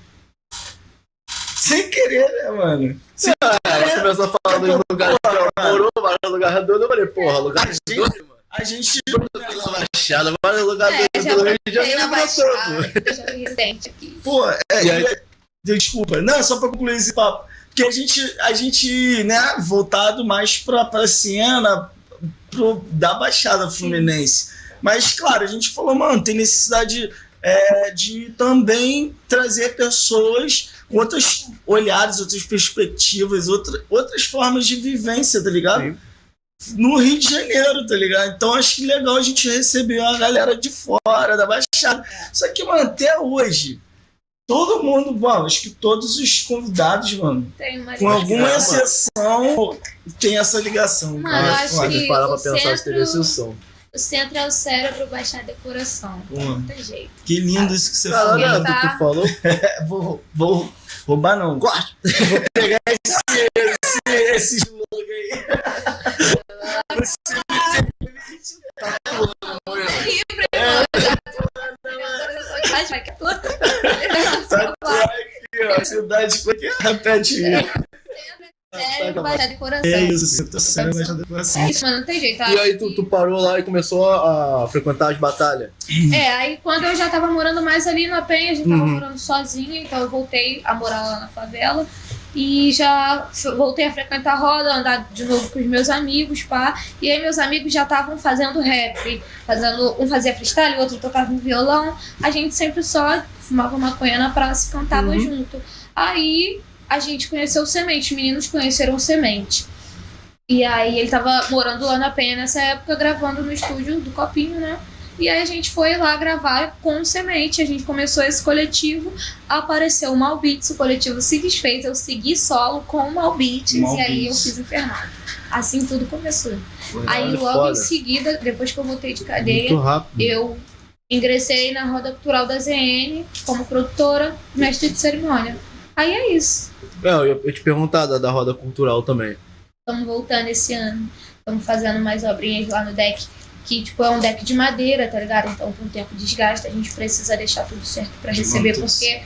Sem querer, né, mano? Sem Ela começou a falar dos lugares que ela morou, vários lugares doidos. Eu falei, porra, lugar gente- doido, mano. A gente. Na Baixada, vários lugares É, doidos já do Rio de Janeiro brotou, pô. Aqui. Pô, é. E aí- desculpa. Não, só pra concluir esse papo. Porque a gente, a gente né, voltado mais pra, pra cena pro, da Baixada Fluminense. Mas, claro, a gente falou, mano, tem necessidade é, de também trazer pessoas outros olhares, outras perspectivas, outra, outras formas de vivência, tá ligado? Sim. No Rio de Janeiro, tá ligado? Então acho que legal a gente receber uma galera de fora, da Baixada. Só que, mano, até hoje, todo mundo, bom, acho que todos os convidados, mano, com alguma exceção, tem essa ligação. Mano, cara. eu É acho foda. que- Parar pra o pensar se teve centro- exceção. O centro é o cérebro, Baixada é coração. Pô, Não tem jeito. que lindo isso que você falou. Tá. tu, tu falou? É, <laughs> vou, vou roubar, não. Corte. Vou pegar esse, esse, esse slogan aí. Tá aqui, ó. Cidade. Que? Repete aí. Cérebro, Baixada e coração. É isso, você tá decoração. É isso, mano, não tem jeito. E aí tu, tu parou lá e começou a, a frequentar as batalhas? É, aí quando eu já tava morando mais ali na Penha, já tava Uhum. morando sozinha, então eu voltei a morar lá na favela. E já voltei a frequentar a roda, andar de novo com os meus amigos, pá. E aí meus amigos já estavam fazendo rap, fazendo, um fazia freestyle, o outro tocava um violão. A gente sempre só fumava maconha na praça e cantava Uhum. junto. Aí a gente conheceu o Semente, os meninos conheceram o Semente. E aí ele tava morando lá na Penha nessa época, gravando no estúdio do Copinho, né? E aí a gente foi lá gravar com o Semente, a gente começou esse coletivo, apareceu o Malbeats, o coletivo se desfez, eu segui solo com o Malbeats, e aí eu Malbeats. fiz Infernal. Assim tudo começou. Aí Olha, logo foda. em seguida, depois que eu voltei de cadeia, eu ingressei na roda cultural da ZN como produtora, mestre de cerimônia. Aí é isso. Não, eu, eu te perguntar da, da roda cultural também. Estamos voltando esse ano. Estamos fazendo mais obrinhas lá no deck. Que, tipo, é um deck de madeira, tá ligado? Então, com o tempo desgasta, a gente precisa deixar tudo certo pra receber, Juntos. porque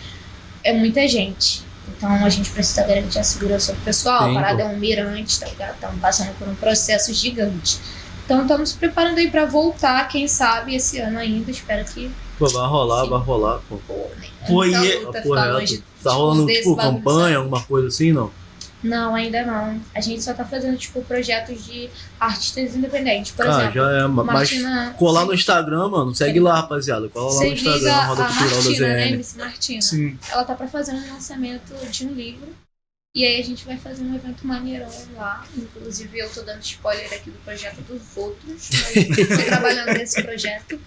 é muita gente. Então, a gente precisa garantir a segurança do pessoal. Sim, a parada é um mirante, tá ligado? Estamos passando por um processo gigante. Então, estamos se preparando aí pra voltar, quem sabe, esse ano ainda. Espero que. Pô, vai rolar, Sim. vai rolar, pô. Pô, né? Pô, Muita e- luta, reto. longe Tá rolando, tipo, campanha, alguma coisa assim, não? Não, ainda não. A gente só tá fazendo, tipo, projetos de artistas independentes. Por ah, exemplo, já é. Mas Martina. colar no Instagram, mano, segue lá, rapaziada. Cola lá no Instagram, a Roda Cultural da Martina, né? ZN. MC Martina. Sim. Ela tá pra fazer um lançamento de um livro. E aí a gente vai fazer um evento maneirão lá. Inclusive eu tô dando spoiler aqui do projeto dos outros. Mas tô trabalhando nesse projeto.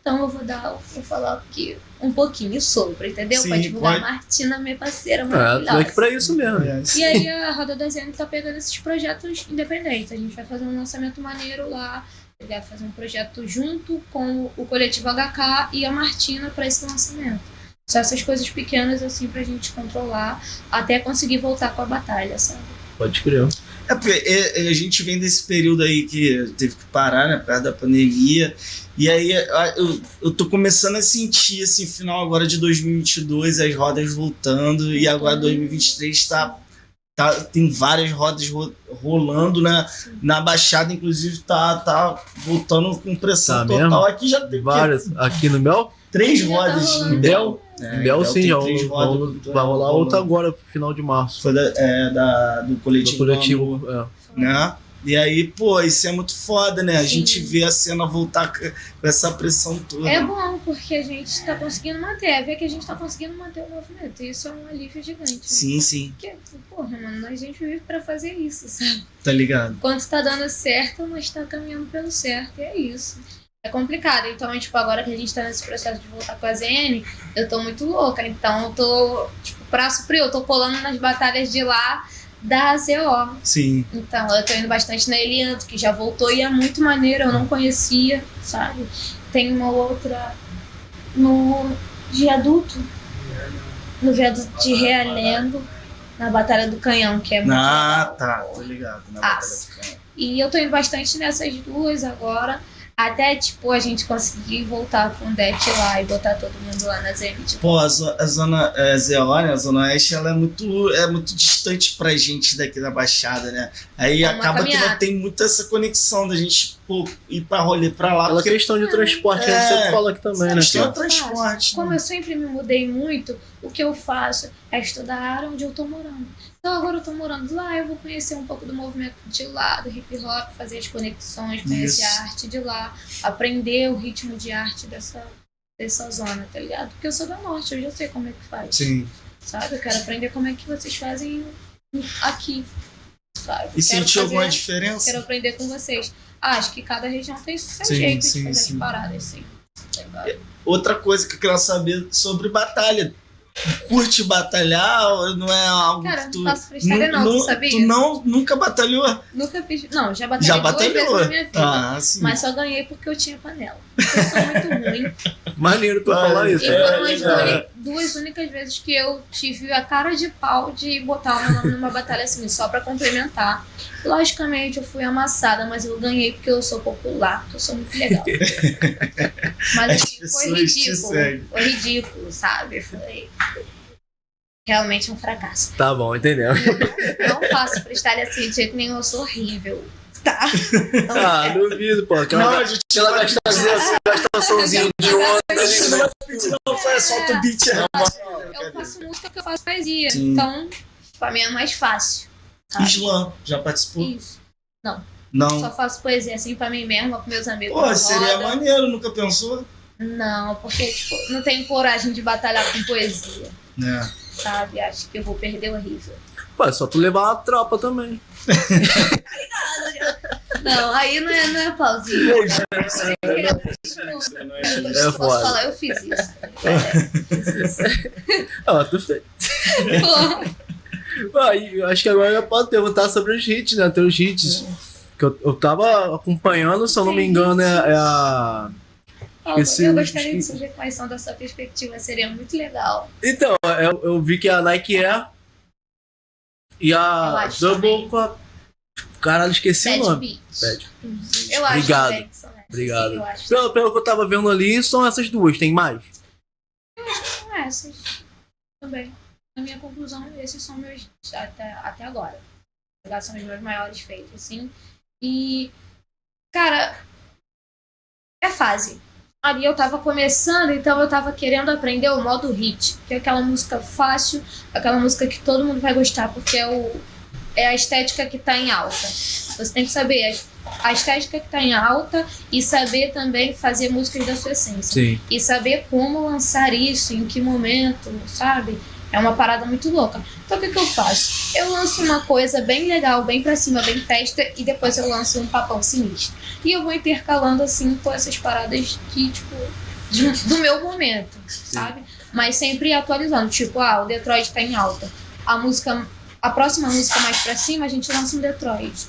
Então eu vou dar, vou falar aqui um pouquinho sobre, entendeu? Sim, pra divulgar pode. a Martina, minha parceira É, maravilhosa. tu é que pra isso mesmo. É, E aí a Roda da Zen tá pegando esses projetos independentes. A gente vai fazer um lançamento maneiro lá. tá ligado? Fazer um projeto junto com o coletivo HK e a Martina para esse lançamento. Só essas coisas pequenas, assim, pra gente controlar até conseguir voltar com a batalha, sabe? Pode crer. É porque é, é, a gente vem desse período aí que teve que parar, né, perto da pandemia. E aí a- eu, eu tô começando a sentir, assim, final agora de 2022, as rodas voltando. E agora 2023 tá, tá, tem várias rodas ro- rolando, né? Na Baixada, inclusive, tá, tá voltando com pressão Tá total. mesmo? Aqui já tem Várias. Aqui no Mel? três tá rodas rolando. Em Bel. É, sim. tem já três vai rodas, vai rolar outra agora, final de março. Foi da, é, da- do Do coletivo. coletivo. É. né? E aí, pô, isso é muito foda, né? A Sim. gente vê a cena voltar com essa pressão toda. É bom, porque a gente tá conseguindo manter. É ver que a gente tá conseguindo manter o movimento. E isso é um alívio gigante. né? Sim, sim, Porque, porra, mano, a gente vive pra fazer isso, sabe? tá ligado? Quando tá dando certo, nós tá caminhando pelo certo. E é isso. É complicado. Então, tipo, agora que a gente tá nesse processo de voltar com a ZN, eu tô muito louca. Então, eu tô, tipo, pra suprir, eu tô colando nas batalhas de lá da ZO. Sim. Então, eu tô indo bastante na Elianto, que já voltou e é muito maneiro, eu não conhecia, sabe? Tem uma outra no viaduto, no viaduto de Realengo, na Batalha do Canhão, que é muito Ah, legal. tá, tô ligado. Na Ah, Batalha do Canhão. E eu tô indo bastante nessas duas agora, até, tipo, a gente conseguir voltar com o deck lá e botar todo mundo lá na ZM. Tipo, Pô, a, zo- a zona é, né? A Zona Oeste, ela é muito, é muito distante pra gente daqui da Baixada, né? Aí É acaba que caminhada. não tem muita essa conexão da gente pô, ir pra rolê pra lá. Porque questão de transporte, a gente É. sempre fala aqui também, né? questão é cara? transporte. Como né? eu sempre me mudei muito, o que eu faço é estudar a área onde eu tô morando. Então agora eu tô morando lá, eu vou conhecer um pouco do movimento de lá, do hip hop, fazer as conexões, conhecer a arte de lá, aprender o ritmo de arte dessa, dessa zona, tá ligado? Porque eu sou da norte, eu já sei como é que faz. Sim. Sabe? Eu quero aprender como é que vocês fazem aqui. Sabe? E sentiu alguma diferença? Quero aprender com vocês. Ah, acho que cada região tem seu Sim, jeito sim, de fazer sim. as paradas, sim. Tá ligado? Outra coisa que eu quero saber sobre batalha. Curte batalhar não é algo Cara, que não tu. faço freestyle não, tu sabia? Tu não, nunca batalhou? Nunca fiz. Não, já batalhei Já duas vezes batalhou? na minha vida. Ah. Mas só ganhei porque eu tinha panela. Eu sou muito ruim. Maneiro tu falar isso. E É, foram as uni- duas únicas vezes que eu tive a cara de pau de botar o meu nome numa batalha assim, só pra complementar. Logicamente, eu fui amassada, mas eu ganhei porque eu sou popular, porque eu sou muito legal. <laughs> Mas As assim, foi ridículo. Foi ridículo, sabe? Foi realmente um fracasso. Tá bom, entendeu? Não faço freestyle assim de jeito nenhum, eu sou horrível. Tá? Não Ah, duvido, pô. Não, Aquela, a gente aquela gastação, assim, gastaçãozinha de <laughs> onda ali, né? não faz solta o beat. né? Eu faço música porque eu faço poesia. Sim. Então, pra mim é mais fácil. sabe? Slam, já participou? Isso. Não. Só faço poesia assim pra mim mesma, com meus amigos. Pô, seria roda. maneiro, nunca pensou? Não, porque tipo, não tenho coragem de batalhar com poesia, Né? sabe? Acho que eu vou perder horrível. Pô, é só tu levar uma tropa também. <laughs> Não, aí não é, não é plausível. É Eu posso foda. falar, eu fiz isso. É, fiz isso. Ó, tu fez. Ah, e eu acho que agora eu posso perguntar sobre os hits, né? Teus hits. Que eu, eu tava acompanhando, se eu não me engano, é, é a. Esse- eu gostaria de saber quais são da sua perspectiva, seria muito legal. Então, eu, eu vi que a Nike Air e Eu a acho Double com a. Caralho, esqueci Bad o nome. Bad. Eu acho Obrigado. também que são essas, Obrigado. Eu acho Pelo, pelo que eu tava vendo ali, são essas duas, tem mais? que são essas também. Na minha conclusão, esses são meus até, até agora. São os meus maiores feitos, assim. E, cara, é fase. Ali eu tava começando, então eu tava querendo aprender o modo hit, que é aquela música fácil, aquela música que todo mundo vai gostar, porque é, o, é a estética que tá em alta. Você tem que saber a, a estética que tá em alta e saber também fazer músicas da sua essência Sim. e saber como lançar isso, em que momento, sabe? É uma parada muito louca. Então o que, que eu faço? Eu lanço uma coisa bem legal, bem pra cima, bem festa, e depois eu lanço um papão sinistro. E eu vou intercalando assim com essas paradas que, tipo, de- do meu momento, sabe? Mas sempre atualizando. Tipo, ah, o Detroit tá em alta. A música. A próxima música mais pra cima, a gente lança um Detroit.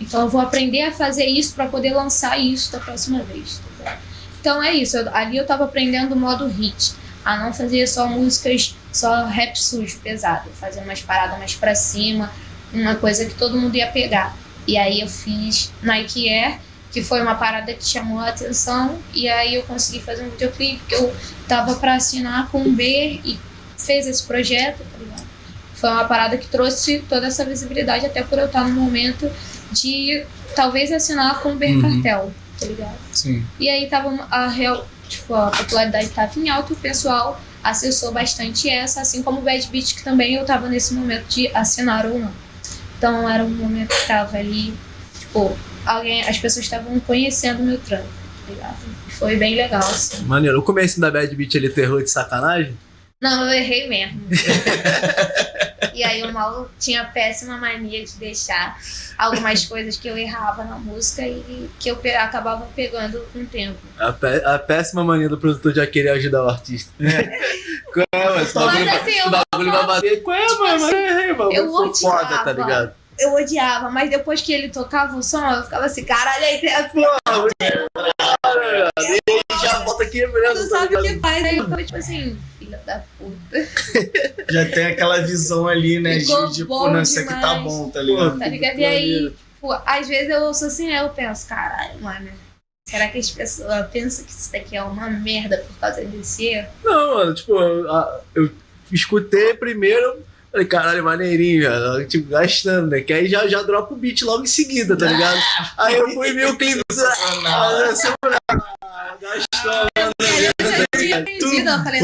Então eu vou aprender a fazer isso para poder lançar isso da próxima vez. tá? Então é isso. eu- ali eu tava aprendendo o modo hit. A não fazer só músicas, só rap sujo, pesado. Fazer umas paradas mais pra cima, uma coisa que todo mundo ia pegar. E aí eu fiz Nike Air, que foi uma parada que chamou a atenção. E aí eu consegui fazer um videoclipe que eu tava pra assinar com o B e fez esse projeto, tá ligado? Foi uma parada que trouxe toda essa visibilidade, até por eu estar no momento de talvez assinar com o Ber Uhum. Cartel, tá ligado? Sim. E aí tava a real, tipo, a popularidade tava em alta o pessoal acessou bastante essa, assim como o Bad Beat, que também eu tava nesse momento de assinar ou não. Então era um momento que tava ali, tipo, alguém, as pessoas estavam conhecendo o meu trampo, tá ligado? Foi bem legal, assim. Maneiro. O começo da Bad Beat ele terror de sacanagem? Não, eu errei mesmo. <laughs> e aí o Mauro tinha a péssima mania de deixar algumas coisas que eu errava na música e que eu pe- acabava pegando com o tempo. A, pé- a péssima mania do produtor já querer ajudar o artista. <laughs> Qual é? Esse bagulho, Mas assim, eu, bagulho vai bater. Qual é, mano? Mas é, mano. Eu Ficou foda, tá odiava. ligado? eu odiava, mas depois que ele tocava o som, eu ficava assim, caralho, aí tem E ele já volta quebrando, tu tá sabe o que faz. Aí eu ficava tipo assim, filha da puta. <laughs> Já tem aquela visão ali, né? Ficou de, de pô, não, isso aqui tá bom, tá ligado? Tá ligado? E aí, tipo, às vezes eu ouço assim, aí eu penso, caralho, mano. Será que as pessoas pensam que isso daqui é uma merda por causa desse erro? Não, mano, tipo, eu, eu escutei primeiro, falei, caralho, maneirinho, velho. Tipo, gastando, né? Que aí já, já dropa o beat logo em seguida, tá ligado? <laughs> Aí eu fui ver o clipe. Sensacional. Ah, Gastou, aí eu já tinha entendido, eu falei,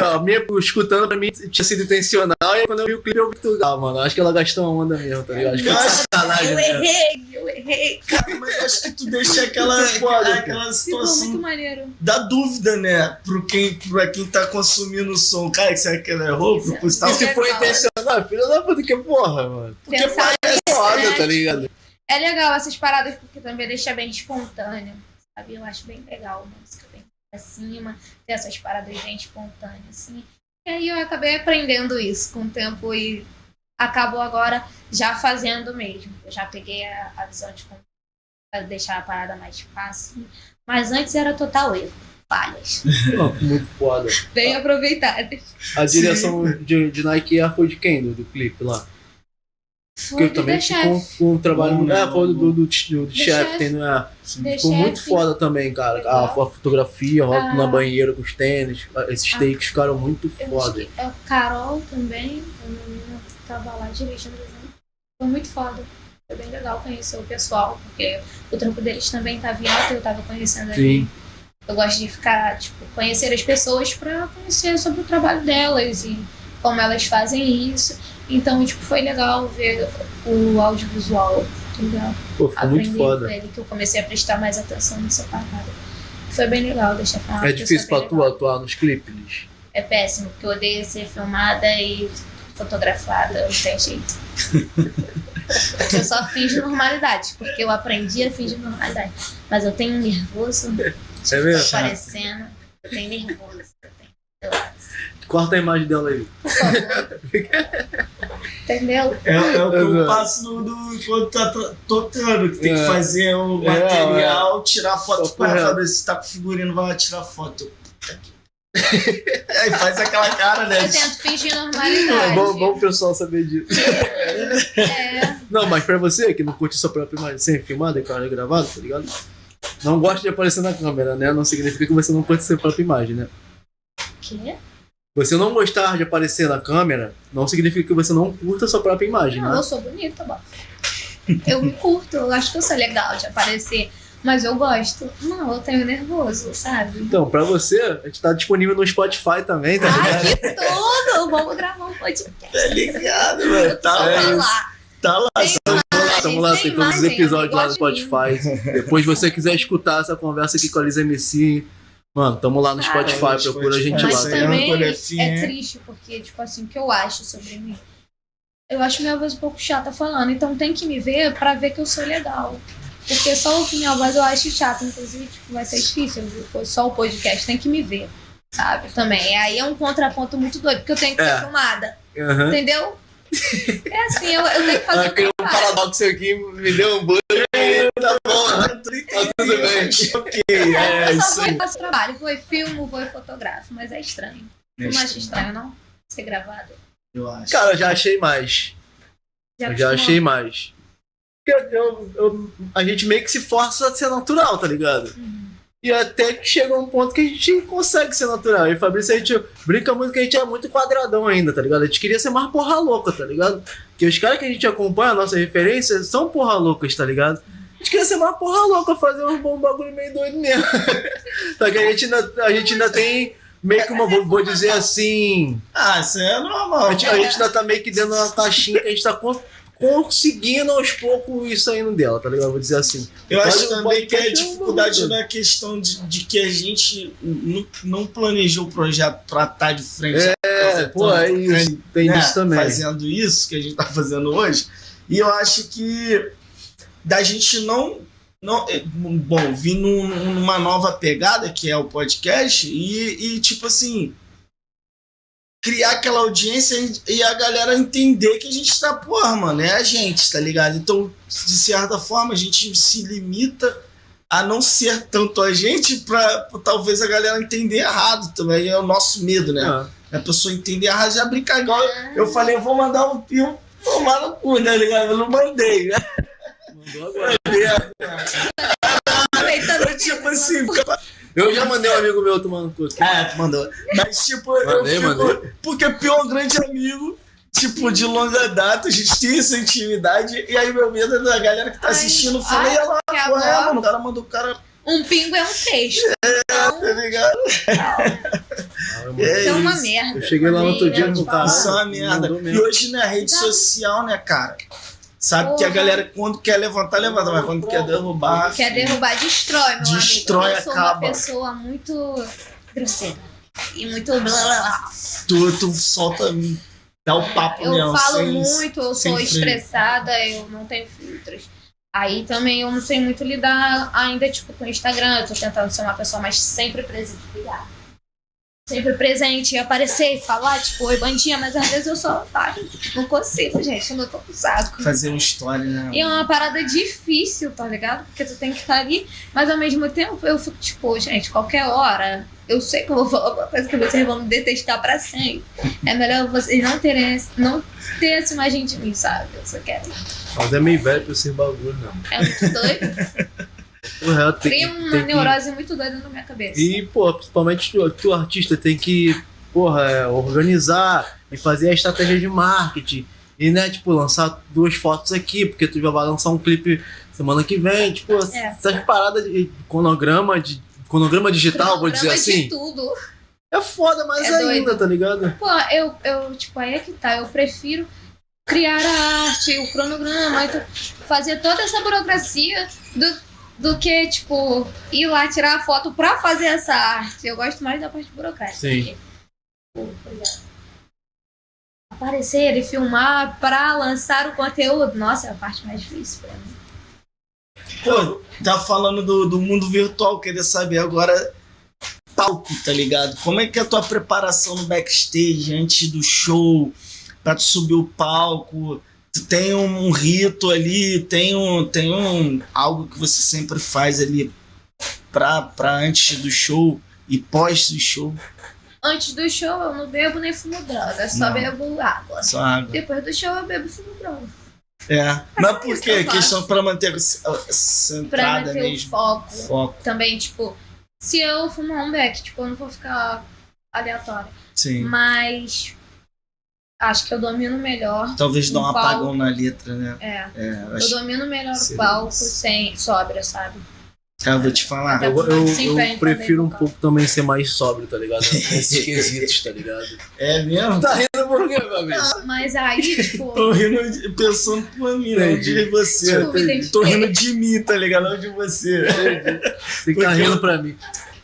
não, minha escutando pra mim tinha sido intencional, e quando eu vi o clipe eu vi tudo. Ah, mano, acho que ela gastou uma onda mesmo, tá ligado? Acho que foi sacanagem eu mesmo. errei, eu errei. Cara, mas acho que tu deixa aquela, foda, aquela situação maneiro. da dúvida, né? Pro quem, pra quem tá consumindo o som. Cara, será que ela errou? Isso. Proposital? E se foi Legal. intencional, filha da puta, que porra, mano. Porque É nisso, foda, né? tá ligado? É legal essas paradas porque também deixa bem espontâneo, sabe? Eu acho bem legal a música bem pra cima, ter essas paradas bem espontâneas, assim. E aí eu acabei aprendendo isso com o tempo e acabo agora já fazendo mesmo. Eu já peguei a, a visão de como deixar a parada mais fácil. Mas antes era total erro. Falhas. <laughs> Muito foda. Bem aproveitadas. A direção de, de Nike foi de quem, do, do clipe lá? Porque também ficou com um trabalho? É, foi do, do, do, do chefe, não é? The Ficou muito foda também, cara. A, a fotografia, a rota Ah. na banheira com os tênis, esses Ah. takes ficaram muito foda. que a Carol também, a menina que tava lá dirigindo o. Foi muito foda. Foi bem legal conhecer o pessoal, porque o trampo deles também tava em alta, eu tava conhecendo. Sim. Eu gosto de ficar, tipo, conhecer as pessoas pra conhecer sobre o trabalho delas e como elas fazem isso. Então, tipo, foi legal ver o audiovisual? Pô, ficou muito foda. que eu comecei a prestar mais atenção nessa parada. Foi bem legal, deixa eu falar. É difícil pra tu atuar nos clipes? É péssimo, porque eu odeio ser filmada e fotografada, não tem jeito. <laughs> eu só finjo normalidade, porque eu aprendi a fingir normalidade. Mas eu tenho um nervoso, É mesmo? tô parecendo, eu tenho nervoso. Eu tenho, Corta a imagem dela aí. Entendeu? É, é o que eu Exato. passo no, no, quando tá to- tocando, que tem que É. fazer o É, material, tirar foto Só para correto. saber se tá com figurino, vai lá tirar foto. Puta <laughs> que- Aí faz aquela cara, né? Eu tento fingir É normalidade. bom, bom o pessoal saber disso. É, Não, mas pra você que não curte sua própria imagem sem filmada e cara gravado, tá ligado? Não gosta de aparecer na câmera, né? Não significa que você não curte sua própria imagem, né? Quê? Você não gostar de aparecer na câmera não significa que você não curta sua própria imagem, Não, né? eu sou bonita, bom. Eu me curto, eu acho que eu sou legal de aparecer, mas eu gosto. Não, eu tenho nervoso, sabe? Então, pra você, a gente tá disponível no Spotify também, tá ligado? Ai, que tudo! Vamos gravar um podcast. Tá ligado, mano? Tá lá, tá lá. Tem imagens, Tamo lá, tem todos os episódios lá no. Spotify. Depois, se você quiser escutar essa conversa aqui com a Liz MC, mano, tamo lá no Cara, Spotify, procura a gente Mas lá. Também é triste, porque, tipo assim, o que eu acho sobre mim. Eu acho minha voz um pouco chata falando, então tem que me ver pra ver que eu sou legal. Porque só ouvir minha voz eu acho chato, inclusive, tipo, vai ser difícil, só o podcast tem que me ver, sabe? Também. E aí é um contraponto muito doido, porque eu tenho que É. ser filmada, Aham. entendeu? É assim, eu, eu tenho que fazer. Ah, criou um paradoxo aqui, me deu um bug. Tá bom, tá tudo bem. <laughs> Ok, é eu isso só e faço trabalho. Vou e filmo, vou e fotografo. Mas é estranho. Tu não acha estranho, não? Ser gravado. Eu acho. Cara, eu já achei mais. Eu já achei mais. Eu- eu- a gente meio que se força a ser natural, tá ligado? E até que chega um ponto que a gente consegue ser natural. E Fabrício, a gente brinca muito que a gente é muito quadradão ainda, tá ligado? A gente queria ser mais porra louca, tá ligado? Porque os caras que a gente acompanha, a nossa referência, são porra loucas, tá ligado? A gente queria ser mais porra louca, fazer um bom bagulho meio doido mesmo. <laughs> Só que a gente ainda, a gente ainda tem meio que uma, vou, vou dizer assim, Ah, isso é normal. a gente, a gente ainda tá meio que dentro de uma caixinha que a gente tá conseguindo aos poucos isso saindo dela, tá ligado? Vou dizer assim. Eu acho Pode- também que a ter um dificuldade é questão de, de que a gente não, não planejou o projeto pra estar de frente. É, pô, é isso. Tem né, isso também. Fazendo isso que a gente tá fazendo hoje. E eu acho que da gente não. não é, bom, vir num- numa nova pegada que é o podcast e, e, tipo assim. Criar aquela audiência e- a galera entender que a gente tá, porra, mano, é a gente, tá ligado? Então, de certa forma, a gente se limita a não ser tanto a gente pra, talvez a galera entender errado também. É o nosso medo, né? É. A pessoa entender errado já brincar igual. Eu falei, eu vou mandar um pio tomar no cu, né, ligado? Eu não mandei, né? <laughs> Mandou agora. Tipo assim. Eu já mandei um amigo meu tomando cu. aqui. É, tu mandou. Mas, tipo, Mandei, eu fico... mandei. Porque Pio é um grande amigo, tipo, de longa data, a gente tem essa intimidade, e aí meu medo é da galera que tá assistindo, falei, olha lá, que pô, é, mano, o cara mandou o cara, Um pingo é um texto. <laughs> tá ligado? Ah, eu mandei. É Isso é uma isso. merda. Eu cheguei lá no outro dia no né, carro. Isso é uma merda. E hoje na rede Não. social, né, cara? Sabe que a Porra. galera, quando quer levantar, levanta, mas quando quer derrubar. Quer derrubar, destrói, meu Destrói, amigo. Eu sou acaba. uma pessoa muito grosseira. E muito blá blá blá. Tu, tu solta, dá o papo Eu mesmo. falo sem- muito, eu sou estressada, eu não tenho filtros. Aí também eu não sei muito lidar ainda, tipo, com o Instagram. Eu tô tentando ser uma pessoa mais sempre presente. Obrigada. Sempre presente, e aparecer e falar, tipo, oi, bandinha, mas às vezes eu só tá, não consigo, gente. Eu não tô com saco. Fazer um story, né? E é uma parada difícil, tá ligado? Porque tu tem que estar ali, mas ao mesmo tempo eu fico, tipo, gente, qualquer hora, eu sei que eu vou falar alguma coisa que vocês vão me detestar pra sempre. É melhor vocês não terem, esse- não ter essa imagem de mim, sabe? Eu só quero. Mas é meio velho pra esse bagulho, não. É muito doido. <laughs> Tem Cria que- uma tem que- neurose muito doida na minha cabeça. E, pô, principalmente tu, tu artista tem que, porra, é, organizar e fazer a estratégia de marketing. E, né, tipo, lançar duas fotos aqui, porque tu já vai lançar um clipe semana que vem. Tipo, É. essas paradas de cronograma, de cronograma digital, vou dizer Cronograma assim. tudo. É foda mais É ainda, doido. tá ligado? Pô, eu, eu, tipo, aí é que tá. Eu prefiro criar a arte, o cronograma, então, fazer toda essa burocracia do, do que, tipo, ir lá tirar a foto pra fazer essa arte. Eu gosto mais da parte burocrática. Sim. Pô, por exemplo, Aparecer e filmar pra lançar o conteúdo. Nossa, é a parte mais difícil pra mim. Pô, tá falando do, do mundo virtual, queria saber agora palco, tá ligado? Como é que é a tua preparação no backstage antes do show, pra tu subir o palco? Tem um, um rito ali, tem um, tem um algo que você sempre faz ali pra, pra antes do show e pós do show, Antes do show, eu não bebo nem fumo droga, só Não. bebo água. só água. Depois do show, eu bebo e fumo droga. É. Mas por quê? Questão pra manter essa Pra manter o mesmo. foco. Foco. também, tipo, se eu fumar um beck, tipo, eu não vou ficar aleatória. Sim. Mas acho que eu domino melhor. Talvez dar um apagão na letra, né? É, É, eu domino melhor o palco isso. sem sóbria, sabe? Ah, eu vou te falar. Eu, eu, eu entrar prefiro um pouco também ser mais sóbrio, tá ligado? <laughs> Nesses quesitos, tá ligado? É mesmo? Tá rindo por quê, meu amigo? Mas aí, tipo, <laughs> Tô rindo de- pensando por mim, não de você. Tipo. Tô rindo de mim, tá ligado? Não de você. Você tá rindo pra mim.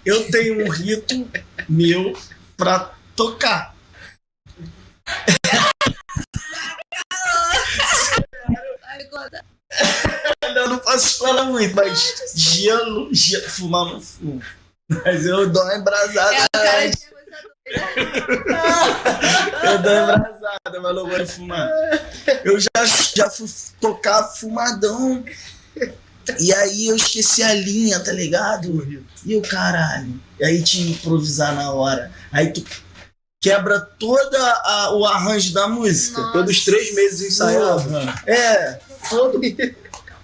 Eu tenho um rito meu pra tocar. Eu <laughs> não posso explorar muito, mas gelo, gelo, fumar não fumo. Mas eu dou uma embrasada. é cara de Eu dou uma embrasada mas não vai fumar. Eu já, já fui tocar fumadão. E aí eu esqueci a linha, tá ligado? E o caralho. E aí tinha que improvisar na hora. Aí tu quebra toda a- o arranjo da música. Nossa. Todos os três meses ensaiava. É, todo,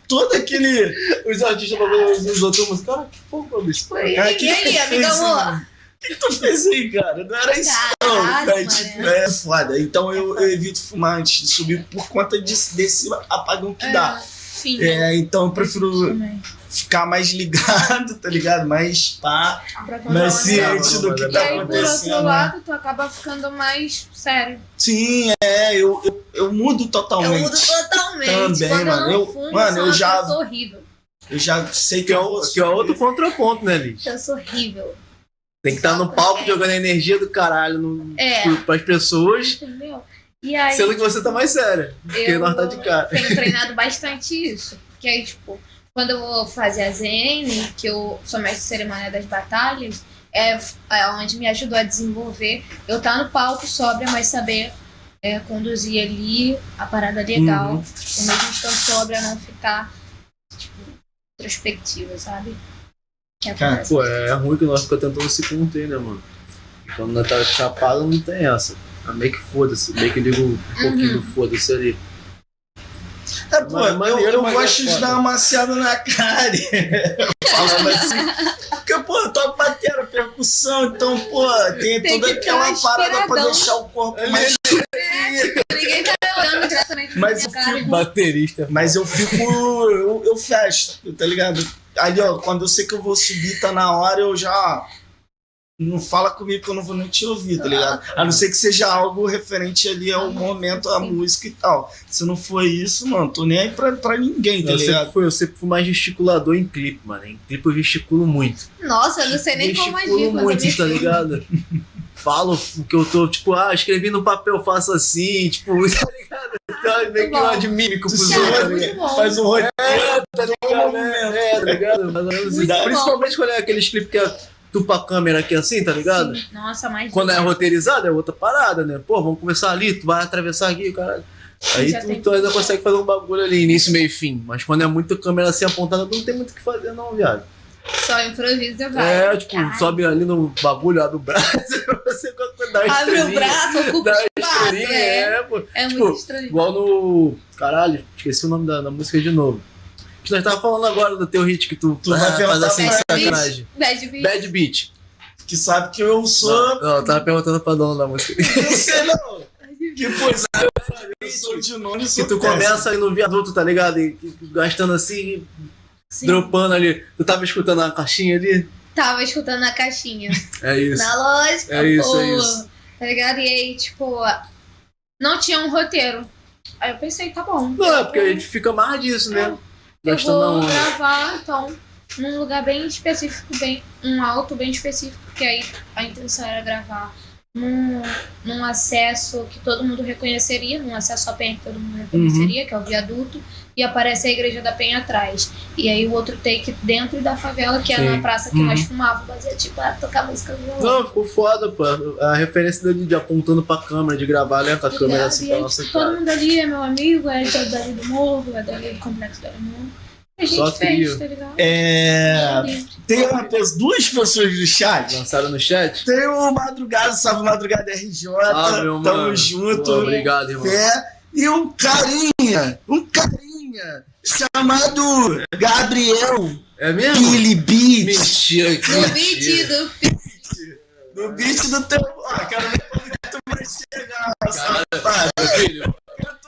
todo aquele. Os artistas os outros músicos. Cara, que porra, bicho. Foi. Cara, E que aí, que amiga amor? O que tu fez aí, cara? Não era isso, não. Cara, mané. tipo, é foda. Então eu, eu evito fumar antes de subir por conta desse, desse apagão que dá. Sim. É, então eu prefiro Também. Ficar mais ligado, tá ligado? Mais pá, mais ciente do que E tá aí, por outro acontecendo. né? lado, tu acaba ficando mais sério. Sim, é, eu, eu, eu mudo Eu totalmente. mudo totalmente. Também, Quando mano. eu Eu- fumo, mano, eu sou eu já- horrível. Eu já sei que, é, eu que é outro contraponto, né, Liz? Eu sou horrível. Tem que estar no palco jogando a energia do caralho no, É. para as pessoas, Entendeu? E aí, sendo que você tá mais séria. Porque eu nós tá de cara. tenho <laughs> treinado bastante isso. Que aí, tipo, quando eu vou fazer a ZN, que eu sou mestre de cerimônia das batalhas, é, é onde me ajudou a desenvolver. Eu tá no palco sóbria, mas saber é, conduzir ali a parada legal. Uhum. Ao mesmo estando sóbria, não ficar, tipo, introspectiva, sabe? Que é Cara. Pô, é ruim que nós ficamos tentando se conter, né, mano? Quando nós tá chapado, não tem essa. Ah, meio que foda-se, meio que liga um pouquinho do foda-se ali. É, pô, Mas eu, maneiro, eu gosto é de dar uma maciada na cara. Falando assim. Porque, pô, eu toco bateria, percussão, então, pô, tem, Tem toda que aquela parada pra deixar o corpo mais. Ninguém tá olhando diretamente pra Mas minha eu cara. fico- Baterista. Mas eu fico. Eu, eu fecho, tá ligado? Ali, ó, quando eu sei que eu vou subir, tá na hora, eu já. Não fala comigo que eu não vou nem te ouvir, tá ligado? A não ser que seja algo referente ali ao momento, à música e tal. Se não for isso, mano, tô nem aí pra, pra ninguém, tá Eu sempre, ligado? fui, eu sempre fui mais gesticulador em clipe, mano. Em clipe eu gesticulo muito. Nossa, eu não sei nem como agir. Gesticulo muito, me tá ligado? Falo o que eu tô, tipo, ah, escrevi no papel, faço assim, tipo, <laughs> tá ligado? Então, meio que bom. eu admiro pros outros, é. Faz um roteiro. tá ligado? É, é, tá ligado? Mais ou menos. Principalmente quando é aqueles clipes que é tu pra câmera aqui assim, tá ligado? Sim. Nossa, mais Quando é roteirizado é outra parada, né? Pô, vamos começar ali, tu vai atravessar aqui, cara. Aí tu, tu ainda consegue fazer um bagulho ali, início, meio e fim. Mas quando é muito câmera assim apontada, tu não tem muito o que fazer, não, viado. Só improvisa, vai. É, tipo, Caralho. sobe ali no bagulho, abre o braço, <laughs> você dá Abre o braço, ocupa Dá o espaço. É, é, pô. é tipo, muito estranho. Igual no. Caralho, esqueci o nome da, da música de novo. Que nós tava falando agora do teu hit que tu, Tu vai ah, faz perguntar assim, ele? sacanagem. Bad beat. Bad Beat. Que sabe que eu sou. Não, eu tava perguntando pra dona da música. Eu sei não. Que pois <laughs> eu sou de nome, Que sou tu péssimo. começa aí no viaduto, tá ligado? E, e gastando assim, Sim. dropando ali. Tu tava escutando a caixinha ali? Tava escutando na caixinha. É isso. Na lógica, É isso, pô. é isso. Tá ligado? E aí, tipo, não tinha um roteiro. Aí eu pensei, tá bom. Não, é porque a gente fica mais disso, né? Eu Gastando a vou gravar, então, num lugar bem específico, bem, um alto bem específico, porque aí a intenção era gravar num, num acesso que todo mundo reconheceria, num acesso à penha que todo mundo reconheceria, que é o viaduto, e aparece a igreja da penha atrás. E aí o outro take dentro da favela, que é Sim. na praça que Uhum. nós fumávamos, fazia tipo, ah, tocar música do violão. Não, ficou foda, pô. A referência dele de apontando pra câmera, de gravar, né? Com a Tá câmera ligado? assim pra nossa todo cara. mundo ali é meu amigo, é dali do morro, é dali do complexo do Alemão. A gente Só fez, tá ligado? É. Tem uma duas pessoas no chat. Lançaram no chat? Tem o Madrugada, salve Madrugada RJ. Ah, meu Tamo mano. junto. Pô, obrigado, irmão. É, e um carinha, um carinha chamado Gabriel É mesmo? Billy Beat. Mentira, No beat do <laughs> No beat do teu. Ah, quero ver quando que tu vai chegar, safado. Filho,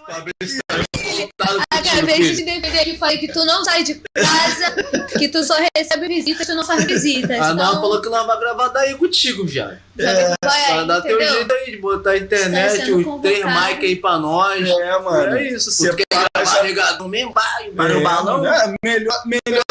tá revoltado contigo, Acabei de filho. te defender aqui, falei que tu não sai de casa, que tu só recebe visitas, tu não faz visitas. A Nala então, falou que nós vai gravar daí contigo, viado. já vai dar teu jeito aí de botar a internet, sendo os três convocado. mic aí pra nós. É, mano. É isso. Você quer gravar regadão mesmo? Vai, vai no É, balão. é, melhor, melhor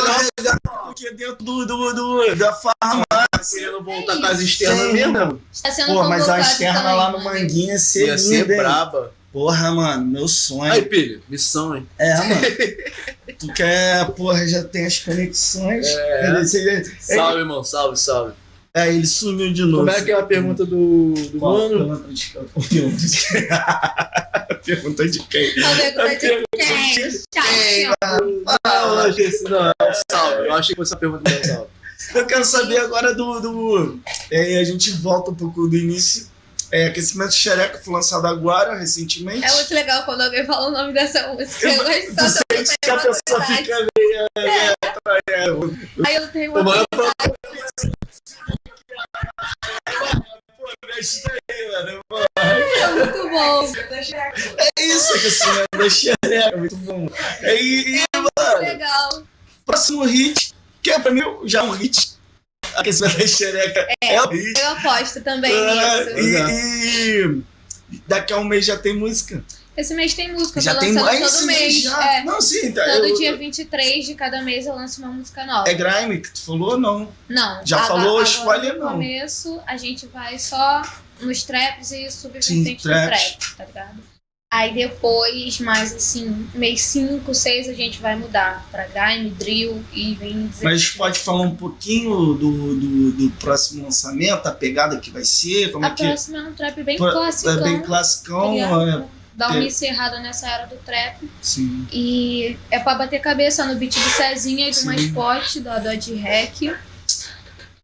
do que dentro do, do, do- da farmácia. Querendo voltar com as externas mesmo. Está sendo Pô, mas a convocado externa também, lá no. Manguinha seria Ia ser braba. Porra, mano, meu sonho. Aí, filho, missão, hein? É, mano. <laughs> tu quer, porra, já tem as conexões. É. Quer dizer, Salve, irmão, salve, salve. É, ele sumiu de novo. Como é que é a pergunta do, do Qual? mano? <laughs> Quem? Pergunta de quem? A pergunta de quem? Achei assim, não, é um salve. Eu achei que fosse a pergunta do salve. Eu quero saber agora do. do é, a gente volta um pouco do início. É, Aquecimento Xereca foi lançado agora, recentemente. É muito legal quando alguém fala o nome dessa música. Eu gosto Tu sente que a pessoa fica meio. É, é, é, Aí eu tenho uma. Pô, é muito bom. É isso, Aquecimento da Xereca, muito bom. É, E, e, Muito mano, legal. próximo hit, que é pra mim já um hit. <laughs> Aquecimento da Xereca é. Eu aposto também É, nisso. e, e daqui a um mês já tem música. Esse mês tem música, eu Já tô tem lançando aí todo esse mês. já. É. Não, sim, tá. Todo eu- dia 23 de cada mês eu lanço uma música nova. É grime que tu falou ou não? Não. Já agora- falou, agora spoiler, no não. começo a gente vai só nos traps e subvertentes do trap, tá ligado? Aí depois, mais assim, mês 5, 6, a gente vai mudar pra grime, drill e vem dizer. Mas pode falar um pouquinho do, do, do próximo lançamento, a pegada que vai ser, como A é que próxima é um trap bem Pô, clássico. é bem classicão, é, Dar uma que- encerrada nessa era do trap. sim. E é pra bater cabeça no beat do Cezinha e do Sim. Mascote, da Dodge Hack.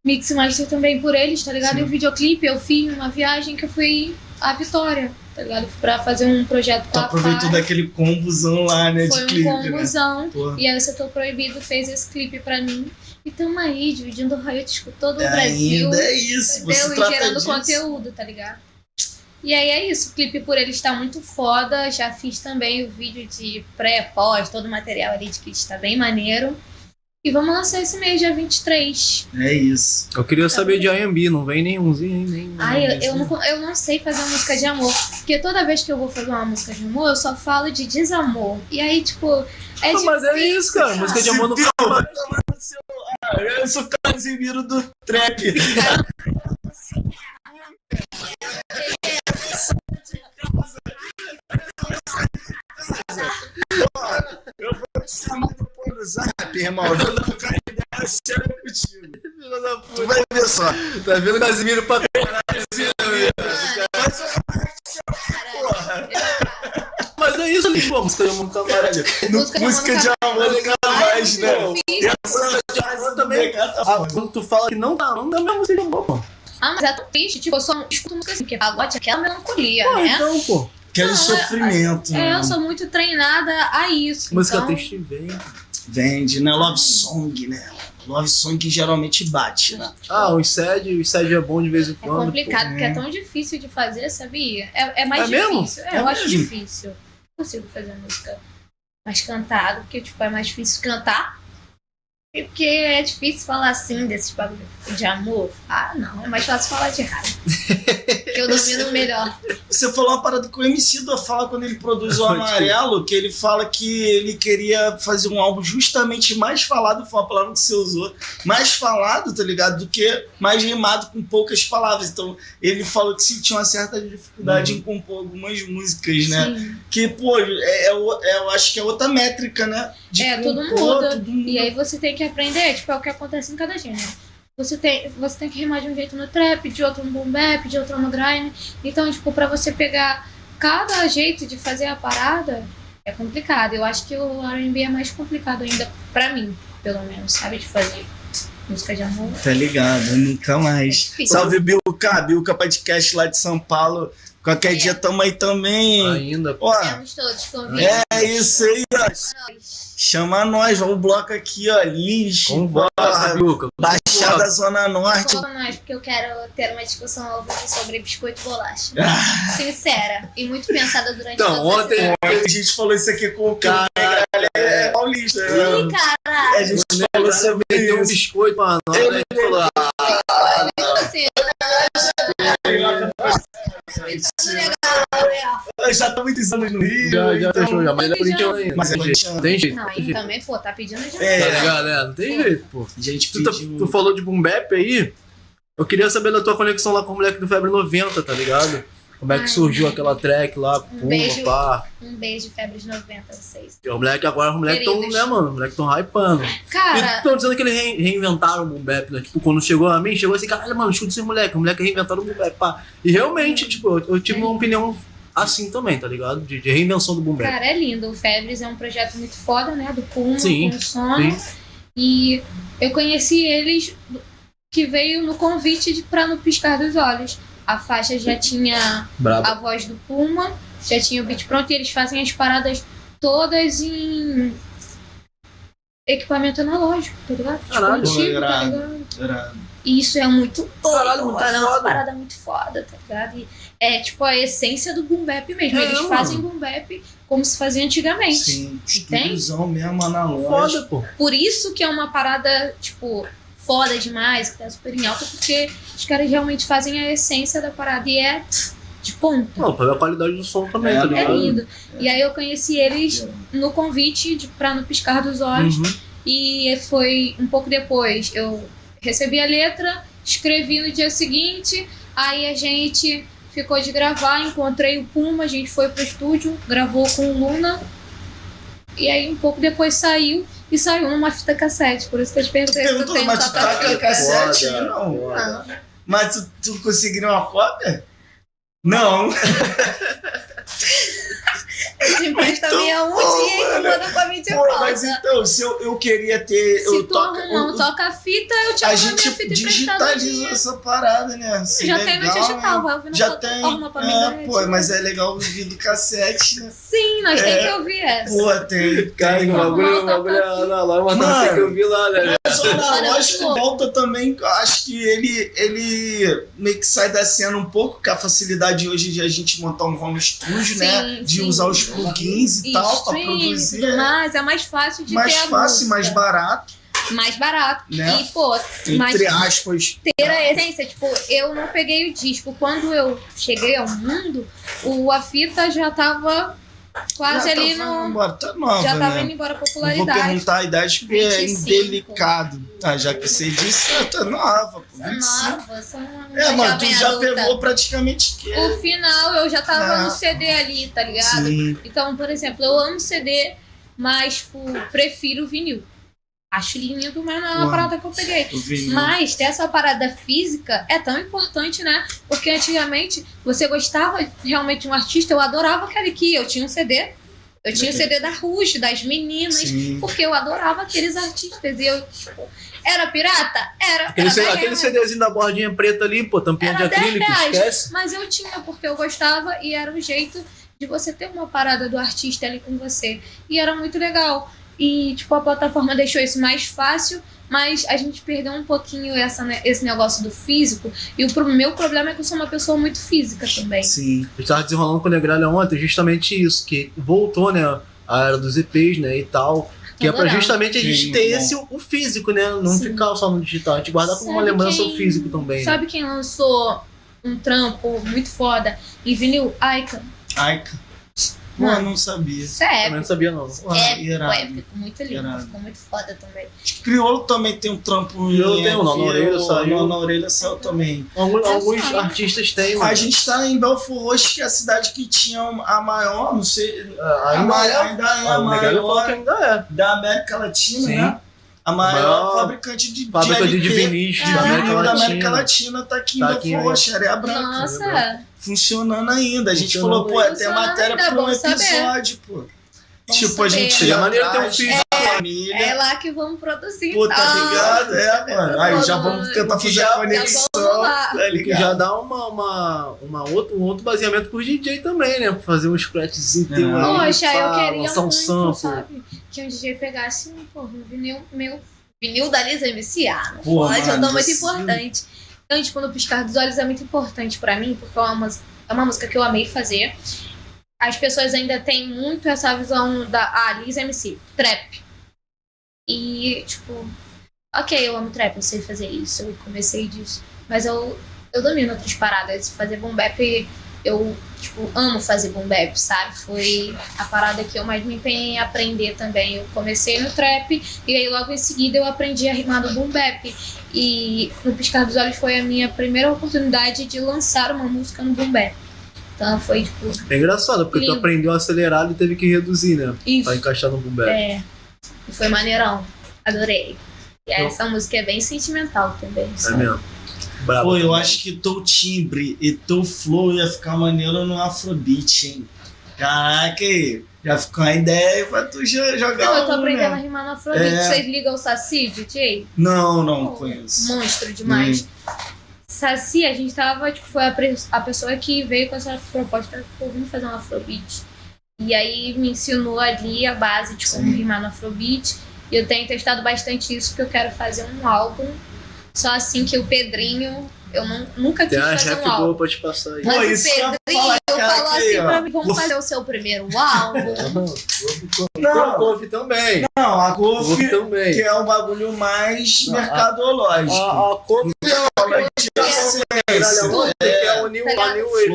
Mix Master também por eles, tá ligado? Sim. E o videoclipe eu fiz uma viagem que eu fui à Vitória, tá ligado? Pra fazer um projeto com Tu a aproveitou Fara. daquele combozão lá, né, Foi de um clipe, né? combozão. Pô. E aí o Setor Proibido fez esse clipe pra mim. E tamo aí, dividindo royalties com todo o Brasil. Ainda é isso, você Entendeu? E trata gerando disso. conteúdo, tá ligado? E aí é isso, o clipe por ele está muito foda. Já fiz também o vídeo de pré, pós, todo o material ali de kit está bem maneiro. E vamos lançar esse mês, dia 23. É isso. Eu queria saber de IMB, não vem nenhumzinho, nem. Ai, eu, eu, não, eu não sei fazer uma música de amor. Porque toda vez que eu vou fazer uma música de amor, eu só falo de desamor. E aí, tipo, é Não, mas é isso, cara. Música de amor não fala mais. Ah, Eu sou o Casimiro do trap. <laughs> Eu vou te chamar pôr no zap, irmão. Eu vou trocar ideia séria contigo. Filha da puta. Tu vai ver só. Tá vendo Casimiro pra Mas é isso, ali, pô. Música de amor nunca mais. Música de Música de amor nunca mais, né? E essa frase também. Ah, quando tu fala que não tá, não dá minha música de amor, pô. Ah, mas é tão triste. Tipo, eu só escuto música assim, porque pagode é aquela melancolia, Pô, né? então, pô. Aquele Não, sofrimento. É, né? eu sou muito treinada a isso. Música então, triste vem. Vende, né? Love song, né? Love song que geralmente bate, né? Ah, o SED, o SED é bom de vez em É quando. complicado, pô, porque é né? tão difícil de fazer, sabia? É, é mais É mesmo? difícil. É, É eu acho mesmo? difícil. Não consigo fazer música mais cantada, porque tipo, é mais difícil cantar. E porque é difícil falar assim desses bagulho de amor. Ah, não, é mais fácil falar de raiva. <laughs> que eu domino melhor. Você falou uma parada que o MC do fala quando ele produz o <laughs> Amarelo, que ele fala que ele queria fazer um álbum justamente mais falado, foi uma palavra que você usou, mais falado, tá ligado? Do que mais rimado com poucas palavras. Então, ele falou que sentia uma certa dificuldade em compor algumas músicas, né? Sim. Que, pô, é, é é- eu acho que é outra métrica, né? De É, tudo compor, muda. tudo muda. E aí você tem que aprender, tipo, é o que acontece em cada gênero. Você tem, você tem que rimar de um jeito no trap, de outro no boom bap, de outro no grime. Então, tipo, pra você pegar cada jeito de fazer a parada, é complicado. Eu acho que o R&B é mais complicado ainda pra mim, pelo menos, sabe? De fazer música de amor. Tá ligado, nunca É mais. difícil. Salve Bilca, Bilca Podcast lá de São Paulo. Qualquer É. dia tamo aí também. Ainda, pô. Ó, Temos todos convites. é isso aí, ó. Nós. Chama nós, vamos o bloco aqui, ó. Lins, Convoca, Luca. Baixada Zona Norte. Coloca nós, porque eu quero ter uma discussão ao vivo sobre biscoito e bolacha. Ah, Sincera e muito pensada durante Então, esse ontem- a gente falou isso aqui com o cara. É paulista. né? Ih, cara, A gente falou sobre um biscoito pra nós, né? Ele falou, ah, assim, Eu já tô muitos anos no Rio. já, já então- fechou, já. Mas ele é corintiano ainda. Mas é Tem jeito, tem jeito. Não, jeito. também, pô, tá pedindo demais. É. Tá ligado, né? Não tem jeito, pô. A gente Tu, tá- pediu. tu falou de boom bap aí, eu queria saber da tua conexão lá com o moleque do Febre 90, tá ligado? Como é que surgiu aquela track lá, Um Pumba, beijo. pá. Um beijo, Febres 90, vocês. E os moleques agora, os moleques tão, Queridos. né, mano? Os moleques tão hypando. Cara, Estão dizendo que eles rein- reinventaram o boom bap, né? Tipo, quando chegou a mim, chegou assim, caralho, mano, escuta esses moleques, os moleques reinventaram o boom bap, pá. E realmente, tipo, eu, eu tive uma opinião assim também, tá ligado? De, de reinvenção do boom bap. cara, é lindo. O Febres é um projeto muito foda, né? Do Puma, Sim, com o sono. E eu conheci eles que veio no convite de, pra No Piscar dos Olhos. A faixa já tinha Brabo. a voz do Puma, já tinha o beat pronto e eles fazem as paradas todas em equipamento analógico, tá ligado? Tipo, Caralho, antigo, tá ligado? Era- E isso é muito Caralho, muito é uma parada muito foda, tá ligado? E é tipo a essência do boom bap mesmo. É, Eles mano. fazem boom bap como se fazia antigamente. Sim, estúdiozão mesmo analógico. Foda, pô. Por isso que é uma parada, tipo, foda demais, que tá super em alta, porque os caras realmente fazem a essência da parada e é de ponta. Não, pra ver a qualidade do som também, É, tá É ligado? lindo. E aí eu conheci eles no convite de, pra no piscar dos olhos. Uhum. E foi um pouco depois. Eu recebi a letra, escrevi no dia seguinte, aí a gente ficou de gravar, encontrei o Puma, a gente foi pro estúdio, gravou com o Luna. E aí um pouco depois saiu e saiu numa fita cassete. Por isso que eu te perguntei se tu Perguntou, tem mas um tu tá com cassete? Foda, Não. foda. Não. Mas tu, tu conseguiu uma cópia? Não. <laughs> Você empresta Então, minha um dia e manda pra mim de Pô, volta. mas então, se eu, eu queria ter. Se eu tu toca, arrumar um eu- toca-fita, eu te a a gente minha fita digitaliza essa parada, né? Assim, Já tem no legal, digital, né? vai ouvir Já tem. plataforma pra mim. É, né? pô, mas é legal ouvir do cassete, né? Sim, nós É. tem que ouvir essa. Pô, tem. Cara, o bagulho, o bagulho é analógico, mas que eu vi lá, né? Mas o analógico volta também, acho que ele, ele meio que sai da cena um pouco, com a facilidade hoje de a gente montar um home studio, né? Sim, De sim. usar os plugins e, tal pra stream e produzir. é mais, é mais fácil de mais ter a fácil, música. mais barato, mais barato. né? E, pô, mais Entre aspas. ter a essência. Tipo, eu não peguei o disco. Quando eu cheguei ao mundo, o, a fita já tava quase Já ali tá no. embora, tá nova, já tava né? indo embora a Não vou popularidade. perguntar a idade porque é 25. indelicado. Ah, já que você disse, eu tô nova, pô, 25. Nova, uma É, mano, tu já adulta. pegou praticamente que. O final eu já tava Ah. no CD ali, tá ligado? Sim. Então, por exemplo, eu amo CD, mas tipo, prefiro vinil. Acho lindo, mas não é uma Uau. parada que eu peguei. Vinil. Mas ter essa parada física é tão importante, né? Porque antigamente você gostava realmente de um artista, eu adorava aquele que eu tinha um CD. Eu tinha o CD da Rush, das meninas, Sim. porque eu adorava aqueles artistas. E eu, tipo, era pirata? Era. Aquele, era C- 10 aquele. CDzinho da bordinha preta ali, pô, tampinha Era de acrílico, 10 reais. esquece. Mas eu tinha porque eu gostava e era um jeito de você ter uma parada do artista ali com você. E era muito legal. E, tipo, a plataforma deixou isso mais fácil, mas a gente perdeu um pouquinho essa, né, esse negócio do físico. E o pro- meu problema é que eu sou uma pessoa muito física também. Sim. A gente tava desenrolando com o Negralha ontem justamente isso, que voltou, né, a era dos EPs, né, e tal. Que é pra justamente a gente Sim, ter esse, o físico, né? Não Sim. ficar só no digital. A gente guardar como uma lembrança quem- o físico também. né? Sabe quem lançou um trampo muito foda em vinil? Aika. Aika. Pô, Mano. não sabia. Isso é Também não sabia, não. Épico, irado. épico. Muito lindo. Irado. Ficou muito foda também. Criolo também tem um trampo. Criolo tem um, na Orelha o saiu. Na orelha saiu também. Alguns, Eu alguns sei. artistas têm, mano. A gente tá em Belfort Roxo, que é a cidade que tinha a maior, não sei. Ah, a ainda maior, é. ainda é a Ah, maior ainda é. da América Latina, Sim. né? A maior, maior fabricante de, Fábrica de, LP, de vinis de Ah. da América vinil da América Latina. Latina tá aqui em Tá? Roxo, Areia Branca. Nossa, Funcionando ainda. A gente Funcionando falou, pô, é até matéria pra um bom saber. episódio, pô. Bom tipo, a saber. gente Seria já maneiro ter um físico. a família. é lá que vamos produzir. Pô, tá ligado? É, mano. Aí já vamos tentar que fazer já- a conexão. Tá Que ligado? já dá uma, uma, uma outro, um outro baseamento pro DJ também, né? Pra fazer um scratchzinho É. teu Poxa, eu queria lançar um muito, sample. sabe? Que um DJ pegasse um, porra, um vinil meu. Vinil da Lisa MCA. Não Pô, pode, eu mano, tô muito sim. importante. Então, tipo, no Piscar dos Olhos é muito importante pra mim, porque é uma, é uma música que eu amei fazer. As pessoas ainda têm muito essa visão da ah, Lisa MC, trap. E, tipo, ok, eu amo trap, eu sei fazer isso, eu comecei disso. Mas eu, eu domino outras paradas. Fazer boom bap, eu, tipo, amo fazer boom bap, sabe? Foi a parada que eu mais me empenhei em aprender também. Eu comecei no trap e aí logo em seguida eu aprendi a rimar no boom bap. E no Piscar dos Olhos foi a minha primeira oportunidade de lançar uma música no boom bap. Então foi tipo. É engraçado, porque tu Lindo. aprendeu a acelerar e teve que reduzir, né? Isso. Pra encaixar no boom bap. É. E foi maneirão. Adorei. E Eu- essa música é bem sentimental também. É sabe? mesmo. Brabo Pô, eu também. acho que teu timbre e teu flow ia ficar maneiro no Afrobeat, hein? Caraca, aí. Já ficou uma ideia pra tu jo- jogar Não, eu tô um, aprendendo a né? rimar no Afrobeat. É. Vocês ligam o Saci, DJ? Não, não conheço. Monstro demais. Saci, a gente tava, tipo, foi a, a pessoa que veio com essa proposta, pô, vamos fazer um Afrobeat. E aí me ensinou ali a base de como Sim. rimar no Afrobeat. E eu tenho testado bastante isso, porque eu quero fazer um álbum. Só assim que o Pedrinho, eu não, nunca quis Tem uma fazer um álbum. boa pra te passar aí. Pô, Mas isso o que eu ia Pedrinho cara, falou assim ó. pra mim, vamos fazer o seu primeiro álbum. <laughs> Não. Couve também. Não, a Kofi, também. que é um bagulho mais Não, a- mercadológico. A, a de é- que é o New,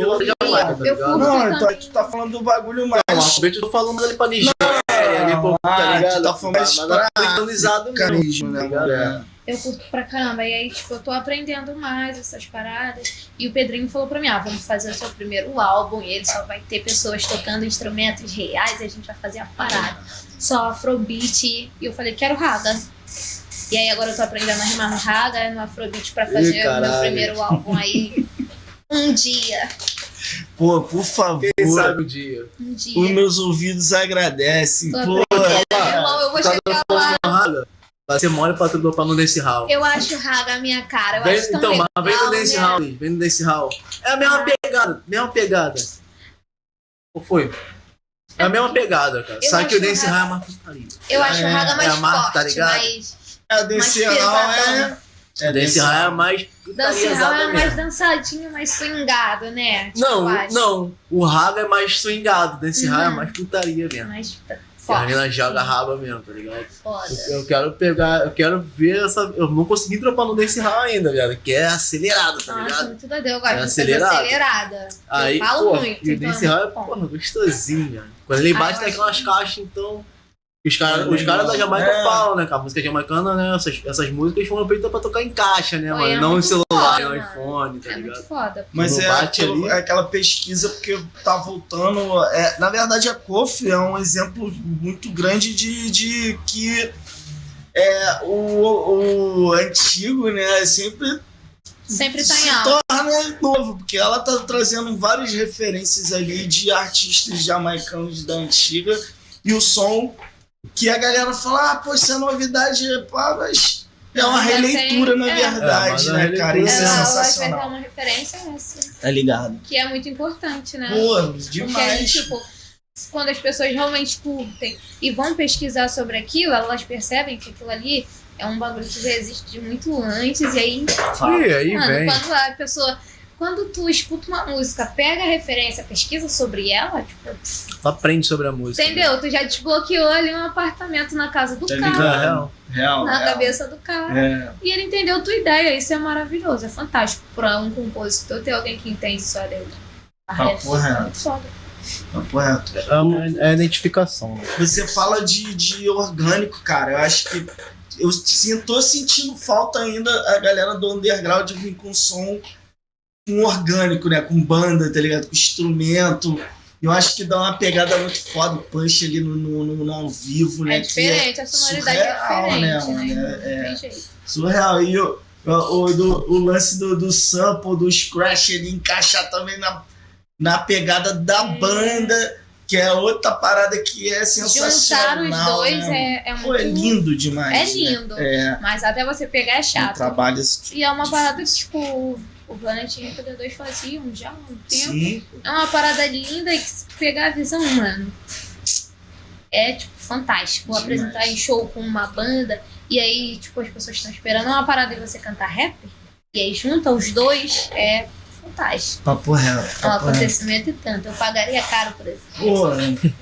Wave Jamaica, tá Eu então tá falando do bagulho mais. Não, a Couve eu tô falando ali pô, mais Mas pra americanizado mesmo, carisma, tá né, ligado? mulher? Eu curto pra caramba. E aí, tipo, eu tô aprendendo mais essas paradas. E o Pedrinho falou pra mim, ah, vamos fazer o seu primeiro álbum. E ele só vai ter pessoas tocando instrumentos reais e a gente vai fazer a parada. Só afrobeat. E eu falei, quero raga. E aí agora eu tô aprendendo a rimar no raga, no afrobeat pra fazer o meu primeiro álbum aí. Um dia. Pô, por favor. Quem sabe o dia. Um Os dia. meus ouvidos agradecem. Pô, cara. irmão. Eu vou Tá chegar lá. Raga, Vai ser mole pra tu pra no Dance Hall. Eu acho raga a minha cara. Eu Vem, acho tão então, legal, mas vem no Dance né? Hall, vem no Dance Hall. É a mesma pegada, mesma pegada. Ou foi? É a mesma pegada, cara. Eu Só que o Dance Hall é mais putaria. Eu acho É, o raga mais é a marca, forte, tá ligado? mais... É, desse Mais hall é. É Dance Hall é mais putariazada é mais dançadinho, mais swingado, né? Tipo, eu Não, acho. não. O Raga é mais swingado. Dance Hall é Uhum. mais putaria mesmo. Mais Que a forte. menina joga raba mesmo, tá ligado? Foda. Eu quero pegar, eu quero ver essa. Eu não consegui dropar no Dance Hall ainda, viado. Que é acelerado, tá Nossa, ligado? muito doido. Eu gosto É acelerado. acelerada. Aí, eu falo pô, muito. e o então Dance Hall é, bom. porra, gostosinho, velho. Quando ele Ah, bate eu tem acho aquelas caixas, então. Os caras É os caras da legal. Jamaica É. falam, né, cara? A música jamaicana, né? Essas, essas músicas foram feitas pra tocar em caixa, né, mano? é não em celular, mano. iPhone, tá É ligado? muito foda. Mas é, aquilo- é aquela pesquisa porque tá voltando. é, na verdade, a Kofi é um exemplo muito grande de, de que é, o, o antigo, né, sempre Sempre tá em se alta. torna novo, porque ela tá trazendo várias referências ali de artistas jamaicanos da antiga e o som que a galera fala, ah, pô, isso é novidade, pá, mas é uma releitura, tem- na é. verdade, É, mas a né, cara? Isso Ela é vai pegar sensacional. uma referência essa. Tá ligado? Que é muito importante, né? Pô, Porque demais. tipo, quando as pessoas realmente curtem e vão pesquisar sobre aquilo, elas percebem que aquilo ali é um bagulho que já existe de muito antes. E aí, E aí mano, vem. quando a pessoa. Quando tu escuta uma música, pega a referência, pesquisa sobre ela, tipo, Tu aprende sobre a música. né? entendeu? Tu já desbloqueou ali um apartamento na casa do Tá cara? É, real. Real. na real. cabeça do cara. É. E ele entendeu tua ideia, isso é maravilhoso, é fantástico pra um compositor ter alguém que entende sua letra. A Papo ref, reto. foda. Papo reto. É, é identificação. né? Você fala de, de orgânico, cara. Eu acho que eu sinto, tô sentindo falta ainda a galera do underground vir com som com orgânico, né? Com banda, tá ligado? Com instrumento. Eu acho que dá uma pegada muito foda, o punch ali no, no, no- no ao vivo, né? É diferente, a sonoridade surreal, é né, diferente, né? Não É- jeito. Surreal. E o, o, o, do- o lance do, do sample, do scratch, ele encaixar também na, na pegada da É. banda, que é outra parada que é Juntar sensacional. os dois né? é, é Pô, muito. é lindo demais. É né? lindo. É, Mas até você pegar é um chato. trabalho E é uma parada que, tipo, o Planet Ramp 2 faziam já há um tempo. Sim, É uma parada linda e que se pegar a visão, mano. É, tipo, fantástico. Demais. Apresentar em show com uma banda. E aí, tipo, as pessoas estão esperando uma parada de você cantar rap. E aí junta os dois. É fantástico. papo reto. É um acontecimento e tanto. Eu pagaria caro por isso. Surpreendente.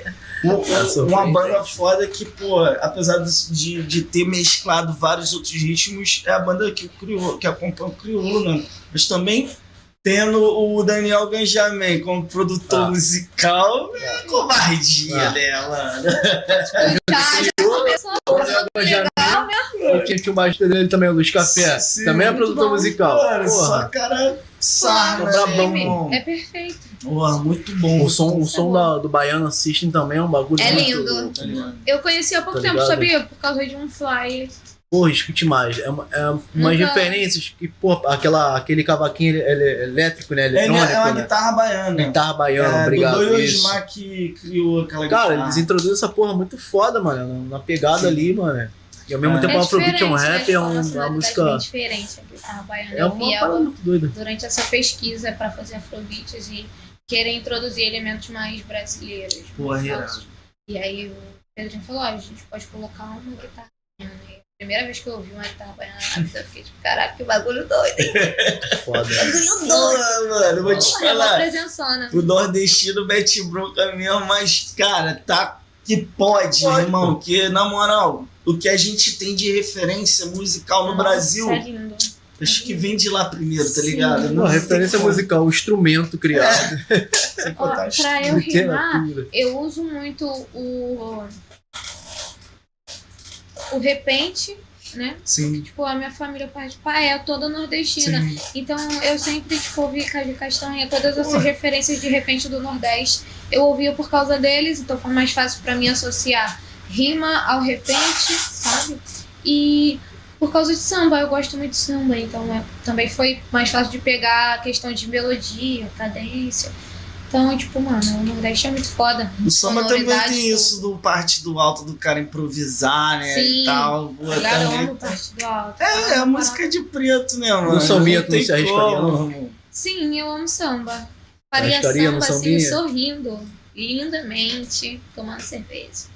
<laughs> uma banda foda que, pô, apesar de, de ter mesclado vários outros ritmos, é a banda que, criou, que acompanha o Crioulo, né? Mas também tendo o Daniel Ganjamin como produtor Ah. musical, é covardia, Ah. né, mano? Já, já <laughs> começou a o baixo dele também, o Luiz Café. Sim, também é produtor musical. Mano, só Porra. cara sarna, irmão? É perfeito. Porra, muito bom. O som, o som da- do Baiano System também é um bagulho É muito lindo. tá? Eu conheci há pouco Tá tempo, ligado? sabia? Por causa de um flyer. Porra, escute mais. É, uma- é umas Nunca- referências que, pô, aquela, aquele cavaquinho ele, ele é elétrico, né? Ele é, é uma né? guitarra baiana. Guitarra baiana, é, obrigado. Do. Osmar que criou aquela Cara, guitarra. eles introduzem essa porra muito foda, mano. Na pegada Sim. ali, mano. E ao mesmo É. tempo, é o Afrobeat é um rap, né? é uma música. bem diferente. A guitarra baiana. É eu uma vi parada muito doida. durante essa pesquisa para fazer afrobeats e querer introduzir elementos mais brasileiros. Porra, mais. E aí o Pedrinho falou, ó, a gente pode colocar uma guitarra baiana. E a primeira vez que eu ouvi uma guitarra baiana, eu fiquei tipo, caraca, que bagulho doido. hein? <laughs> Foda. Bagulho doido. Porra, mano, eu vou te Porra, é uma falar. O nordestino mete bronca mesmo, mas, cara, tá que pode, Pode, irmão. Que, na moral, o que a gente tem de referência musical no Nossa, Brasil, é lindo. acho que vem de lá primeiro, tá Sim. ligado? Não referência musical, o instrumento criado. <laughs> Sem Ó, contar as- pra eu rimar, eu uso muito o. O repente, né? Sim. Tipo, a minha família parte de pai é toda nordestina. Sim. Então eu sempre, tipo, ouvi Caju Castanha, todas essas referências de repente do Nordeste. Eu ouvia por causa deles, então foi mais fácil pra mim associar rima ao repente, sabe? E por causa de samba, eu gosto muito de samba, então é, também foi mais fácil de pegar a questão de melodia, cadência. Então, tipo, mano, o Nordeste é muito foda. O samba também tem isso do parte do alto do cara improvisar, né? Sim. E tal. Eu amo parte do alto. É, é música de preto, né, mano? sambinha Não tu não tem se arriscaria, como, não? Sim, eu amo samba. Faria Arriscaria no samba assim, sorrindo, lindamente, tomando cerveja.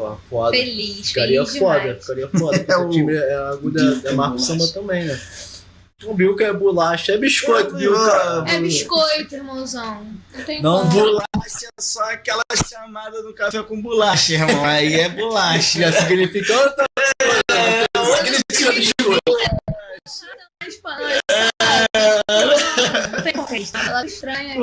Pô, foda. Feliz, Ficaria feliz foda, demais. ficaria foda. É o time é a agulha, Bilka é marco bolacha. samba também, né? O Bilka é bolacha, é biscoito, Bilka. É biscoito, irmãozão. Não tem Não. Bolacha é só aquela chamada do café com bolacha, irmão. Aí é bolacha. Já significa outra É, significa biscoito. Mas, pô, Não tem como. Estranha.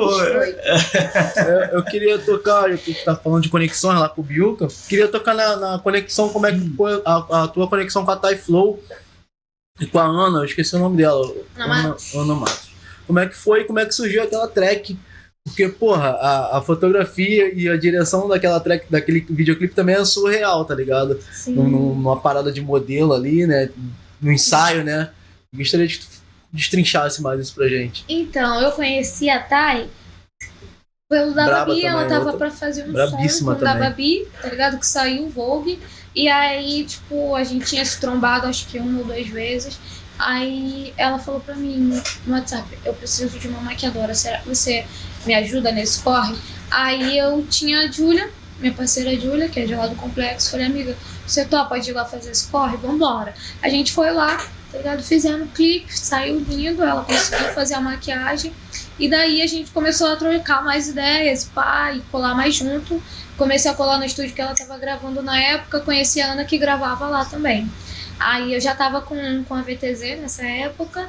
Eu, eu queria tocar, tu tá falando de conexões lá com o Bilka, queria tocar na, na conexão, como é que foi a, a tua conexão com a Thai Flow e com a Ana, eu esqueci o nome dela. Ana Matos. Ana Matos. Como é que foi, como é que surgiu aquela track? Porque, porra, a, a fotografia e a direção daquela track, daquele videoclipe também é surreal, tá ligado? Sim. Num- num- Numa parada de modelo ali, né? No ensaio, né? Gostaria que tu destrinchasse mais isso pra gente. Então, eu conheci a Thay pelo da Braba Babi, ela tava outra pra fazer um brabíssima som com o da. Babi, tá ligado? Que saiu o Vogue. E aí, tipo, a gente tinha se trombado acho que uma ou duas vezes. Aí ela falou pra mim no WhatsApp, eu preciso de uma maquiadora, será que você me ajuda nesse corre? Aí eu tinha a Júlia, minha parceira Júlia, que é de lá do complexo, falei, amiga, você topa de ir lá fazer esse corre? Vambora. A gente foi lá, tá ligado? Fizemos o clipe, saiu lindo, ela conseguiu fazer a maquiagem. E daí a gente começou a trocar mais ideias, pá, e colar mais junto. Comecei a colar no estúdio que ela tava gravando na época, conheci a Ana que gravava lá também. Aí eu já tava com, com a VTZ nessa época.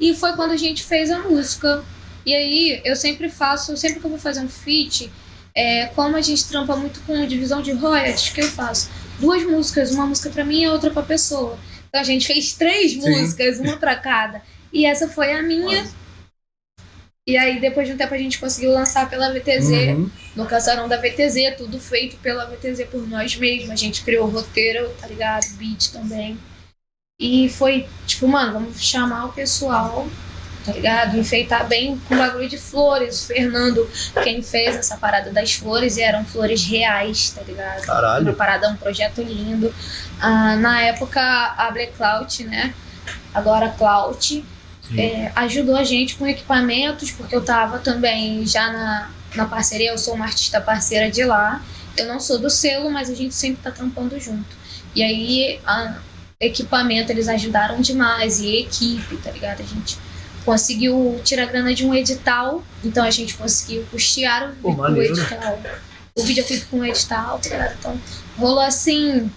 E foi quando a gente fez a música. E aí eu sempre faço, sempre que eu vou fazer um feat, é, como a gente trampa muito com divisão de royalties, que eu faço? Duas músicas, uma música pra mim e outra pra pessoa. Então a gente fez três músicas, uma pra cada. E essa foi a minha. E aí, depois de um tempo, a gente conseguiu lançar pela VTZ, Uhum. no casarão da VTZ, tudo feito pela VTZ por nós mesmos. A gente criou o roteiro, tá ligado? Beat também. E foi, tipo, mano, vamos chamar o pessoal, tá ligado? Enfeitar bem com bagulho de flores. O Fernando, quem fez essa parada das flores, e eram flores reais, tá ligado? Uma Caralho. parada, um projeto lindo. Ah, na época, a Black Cloud, né? Agora Cloud, é, ajudou a gente com equipamentos, porque eu tava também já na, na parceria, eu sou uma artista parceira de lá. Eu não sou do selo, mas a gente sempre tá trampando junto. E aí, a, equipamento, eles ajudaram demais, e equipe, tá ligado? A gente conseguiu tirar grana de um edital, então a gente conseguiu custear o, Pô, o maneiro. edital. O videoclipe com o edital, tá? Então, rolou assim,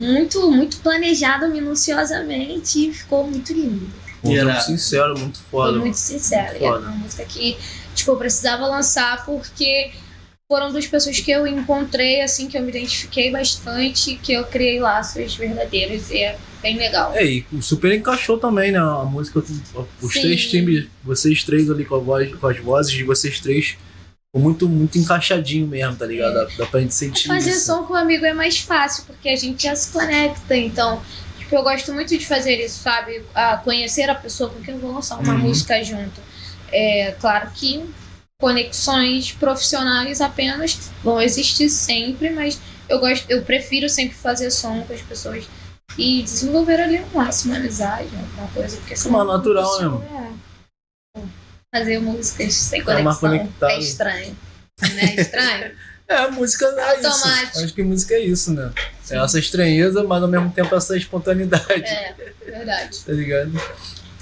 muito, muito planejado minuciosamente e ficou muito lindo. Pô, muito Irado. sincero, muito Foi foda. muito sincero. E Foda. Era uma música que, tipo, eu precisava lançar porque foram duas pessoas que eu encontrei, assim, que eu me identifiquei bastante, que eu criei laços verdadeiros e é bem legal. É, e o super encaixou também, né? A música, os Sim. três times, vocês três ali com, voz, com as vozes de vocês três, ficou muito, muito encaixadinho mesmo, tá ligado? Dá, dá pra gente sentir Fazer isso. som com um amigo é mais fácil, porque a gente já se conecta. Então, tipo, eu gosto muito de fazer isso, sabe? A conhecer a pessoa com quem eu vou lançar uma Uhum. música junto. É claro que conexões profissionais apenas vão existir sempre, mas eu gosto, eu prefiro sempre fazer som com as pessoas e desenvolver ali um laço, uma amizade, alguma coisa, porque senão mais natural, não né, consigo, é. Fazer músicas sem É conexão conectado. é estranho. Não é estranho? É, a música é isso. Automático. Acho que música é isso, né? É essa estranheza, mas ao mesmo tempo essa espontaneidade, É, verdade. <laughs> tá ligado?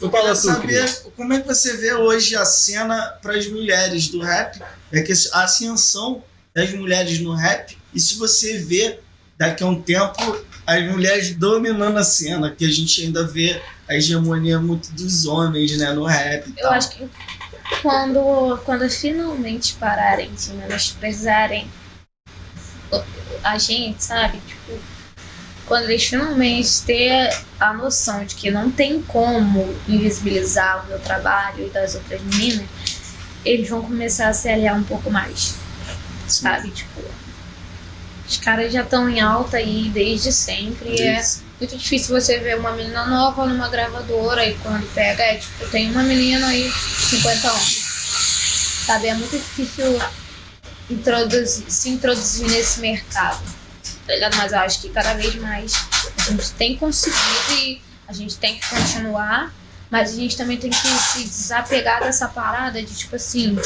Eu queria saber como é que você vê hoje a cena para as mulheres do rap, é que a ascensão das mulheres no rap, e se você vê daqui a um tempo as mulheres dominando a cena, que a gente ainda vê a hegemonia muito dos homens, né, no rap e Eu tal. acho que quando, quando finalmente pararem de menosprezarem a gente, sabe? Tipo, quando eles finalmente ter a noção de que não tem como invisibilizar o meu trabalho e das outras meninas, eles vão começar a se aliar um pouco mais, sabe? Tipo, os caras já estão em alta aí desde sempre. e É, muito difícil você ver uma menina nova numa gravadora e quando pega, é tipo, tem uma menina aí, 50 anos. Sabe? É muito difícil introduzir, se introduzir nesse mercado. Tá ligado? Mas eu acho que cada vez mais a gente tem conseguido e a gente tem que continuar, mas a gente também tem que se desapegar dessa parada de tipo assim,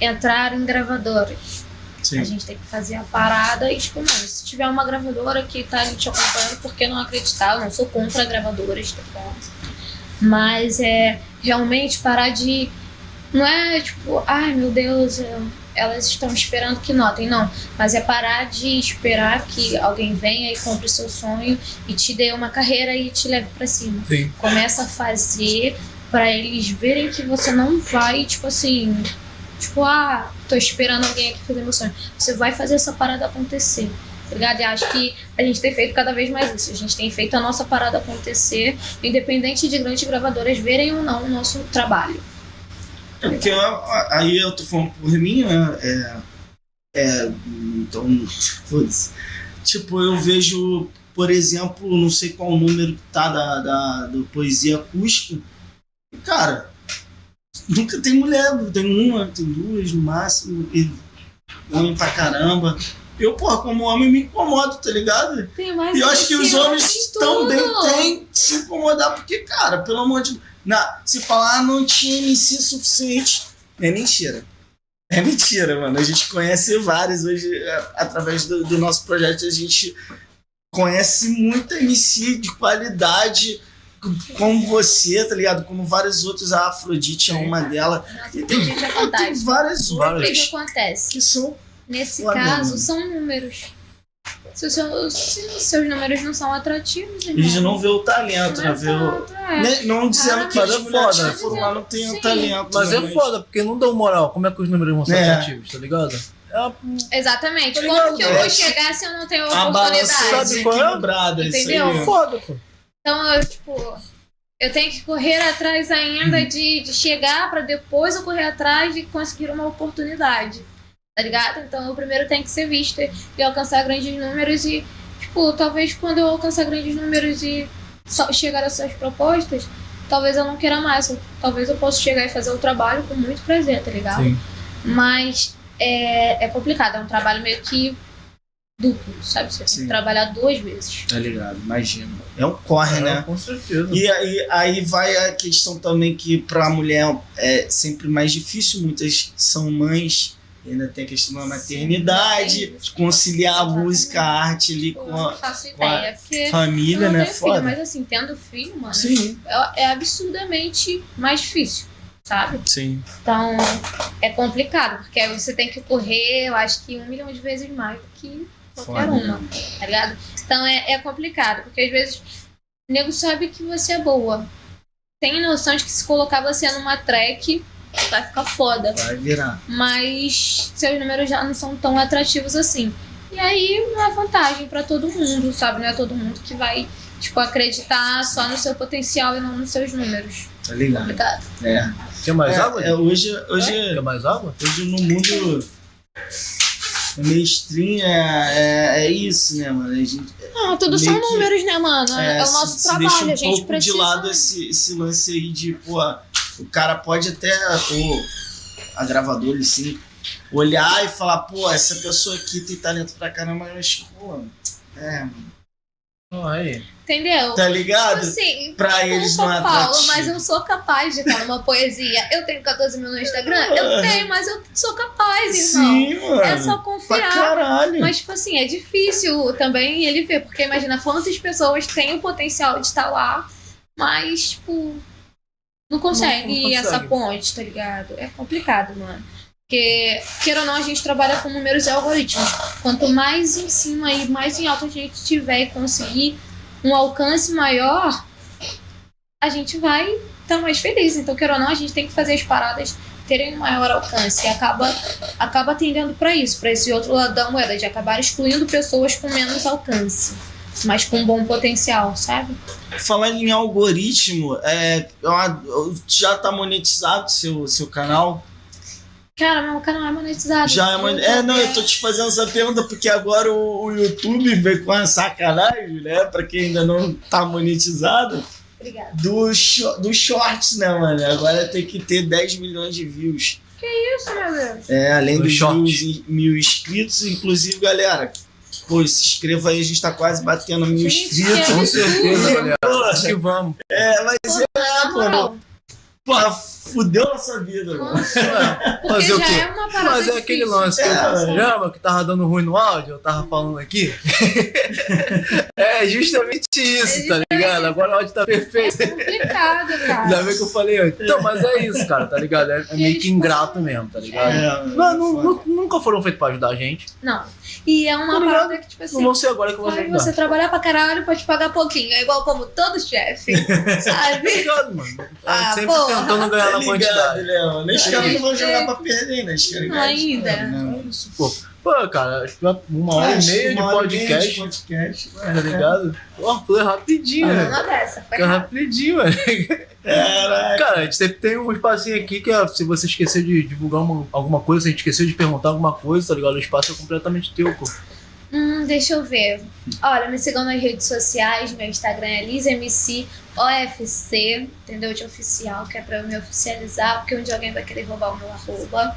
entrar em gravadoras. A Sim. gente tem que fazer a parada e, tipo, mano, se tiver uma gravadora que tá ali te acompanhando, por que não acreditar? Eu não sou contra gravadoras, tá bom? Mas é realmente parar de. Não é tipo, ai meu Deus, eu- elas estão esperando que notem, não. Mas é parar de esperar que alguém venha e compre seu sonho e te dê uma carreira e te leve pra cima. Sim. Começa a fazer pra eles verem que você não vai, tipo assim, tipo, ah, tô esperando alguém aqui fazer meu sonho. Você vai fazer essa parada acontecer. Tá ligado? E acho que a gente tem feito cada vez mais isso. A gente tem feito a nossa parada acontecer, independente de grandes gravadoras verem ou não o nosso trabalho. É porque eu- aí eu tô falando por mim, né? É, é, então. Tipo, eu vejo, por exemplo, não sei qual número que tá da, da, do Poesia Acústica. Cara, nunca tem mulher, tem uma, tem duas no máximo, e homem pra caramba. Eu, porra, como homem me incomodo, tá ligado? Tem mais E eu acho que os homens também têm que se incomodar, porque, cara, pelo amor de. Na, se falar não tinha MC suficiente, é mentira. É mentira, mano. A gente conhece vários hoje, é, através do, do nosso projeto, a gente conhece muita MC de qualidade, como você, tá ligado? Como vários outros, a Afrodite é uma delas. Nossa, E tem tem, gente tem várias O outras que, que acontece? que são. Nesse Foda, caso, mano. são números. Se os seus, se os seus números não são atrativos, A gente não vê o talento, né? não, Vê o, é. né? Não dizendo que Mas as é foda. que foram lá não o Sim. talento. Mas é foda, porque não dão moral. Como é que os números vão ser É. atrativos, tá ligado? É uma- Exatamente. Tá ligado? Como que eu vou chegar se eu não tenho A balança oportunidade? sabe qual é? Entendeu? aí. é foda, pô. Então, eu, tipo, eu tenho que correr atrás ainda de, de chegar pra depois eu correr atrás de conseguir uma oportunidade. Tá ligado? Então, eu primeiro tenho que ser vista e alcançar grandes números e, tipo, talvez quando eu alcançar grandes números e só chegar às suas propostas, talvez eu não queira mais. Talvez eu possa chegar e fazer o trabalho com muito prazer, tá ligado? Sim. Mas é, é complicado, é um trabalho meio que duplo, sabe? Você tem que trabalhar duas vezes. Tá ligado, imagina. É um corre, É, né? Com certeza. E aí, aí vai a questão também que pra mulher é sempre mais difícil, muitas são mães, e ainda tem a questão da maternidade, de conciliar a música, a arte ali com a com a família, né? filho, Foda. mas assim, tendo filho, mano, Sim, é, é absurdamente mais difícil, sabe? sim. Então, é complicado, porque aí você tem que correr, eu acho que um milhão de vezes mais do que qualquer Foda, uma, tá ligado? Então é, é complicado, porque às vezes o nego sabe que você é boa. Tem noção de que se colocar você numa track, vai ficar foda. Vai virar. Mas seus números já não são tão atrativos assim. E aí não é vantagem pra todo mundo, sabe? Não é todo mundo que vai, tipo, acreditar só no seu potencial e não nos seus números. Tá ligado? Complicado. É. Quer mais É, água? é, hoje, hoje, Quer mais água? hoje no mundo mainstream é, é, é isso, né, mano? A gente, Não, tudo são que- números, né, mano? É, É, o nosso se, se deixa trabalho, um a gente pouco precisa. de lado esse, esse lance aí de, pô, o cara pode até, ou a gravadora, assim, olhar e falar, pô, essa pessoa aqui tem talento pra caramba, mas, pô, é, Não, aí. Entendeu? tá ligado? Tipo assim, Pra eu eles não é Paulo, atrativo. mas eu sou capaz de estar numa poesia. Eu tenho 14 mil no Instagram? Eu tenho, mas eu sou capaz, irmão. Sim, mano. É só Pra confiar. caralho. Mas, tipo assim, é difícil também ele ver, porque imagina quantas pessoas têm o potencial de estar lá, mas, tipo, não consegue, Não- não essa consegue. ponte, tá ligado? É complicado, mano. Porque, queira ou não, a gente trabalha com números e algoritmos. Quanto mais em cima e mais em alto a gente tiver e conseguir um alcance maior, a gente vai estar mais feliz. Então, queira ou não, a gente tem que fazer as paradas terem maior alcance. E acaba, acaba tendendo para isso, para esse outro lado da moeda, de acabar excluindo pessoas com menos alcance, mas com bom potencial, sabe? Falando em algoritmo, é, uma- já tá monetizado seu, seu canal? Cara, meu canal é monetizado. Já é, mon- é, não, eu tô te fazendo essa pergunta porque agora o, o YouTube veio com a sacanagem, né? Pra quem ainda não tá monetizado, Obrigada. do, sho- do shorts, né, mano? Agora tem que ter 10 milhões de views. Isso, meu Deus. É, além Do dos mil, mil inscritos, inclusive, galera, pô, se inscreva aí, a gente tá quase batendo mil Gente, inscritos. é Com certeza, <laughs> galera. Pô, Acho que vamos. É, mas Pô, na moral, Porra, fudeu nossa vida, mano. nossa, <laughs> o já quê? é uma parada Mas é aquele difícil. lance que É, eu lembra que tava dando ruim no áudio, eu tava falando aqui. <laughs> é justamente isso, tá ligado? Agora o áudio tá perfeito. É complicado, Ainda cara. bem que eu falei antes. Então, mas é isso, cara, tá ligado? É, é meio que ingrato mesmo, tá ligado? É, Não, não- nu- nunca foram feitos pra ajudar a gente. Não. E é uma Tá ligado? parada que, tipo assim, Não ser agora que eu vou Vai ajudar. você trabalhar pra caralho pode pagar pouquinho. É igual como todo chefe, Tá <laughs> sabe? ligado, mano? Ah, sempre porra. tentando ganhar Tá na ligado, quantidade. né, mano? Eles É. caras não vão jogar pra perder, né? Eles querem Não, ganhar ainda. dinheiro, né? É isso, pô. Pô, cara, acho que uma hora Acho e meia de uma hora e meia podcast, de podcast, tá ligado? Pô, foi rapidinho, velho. não dessa. Foi rapidinho, velho. <laughs> Caraca. Cara, a gente sempre tem um espacinho aqui que é, se você esquecer de divulgar uma- alguma coisa, se a gente esquecer de perguntar alguma coisa, tá ligado? O espaço é completamente teu, pô. Hum, deixa eu ver. Olha, me sigam nas redes sociais. Meu Instagram é LizMCOFC, entendeu? De oficial, que é pra eu me oficializar, porque um dia alguém vai querer roubar o meu arroba.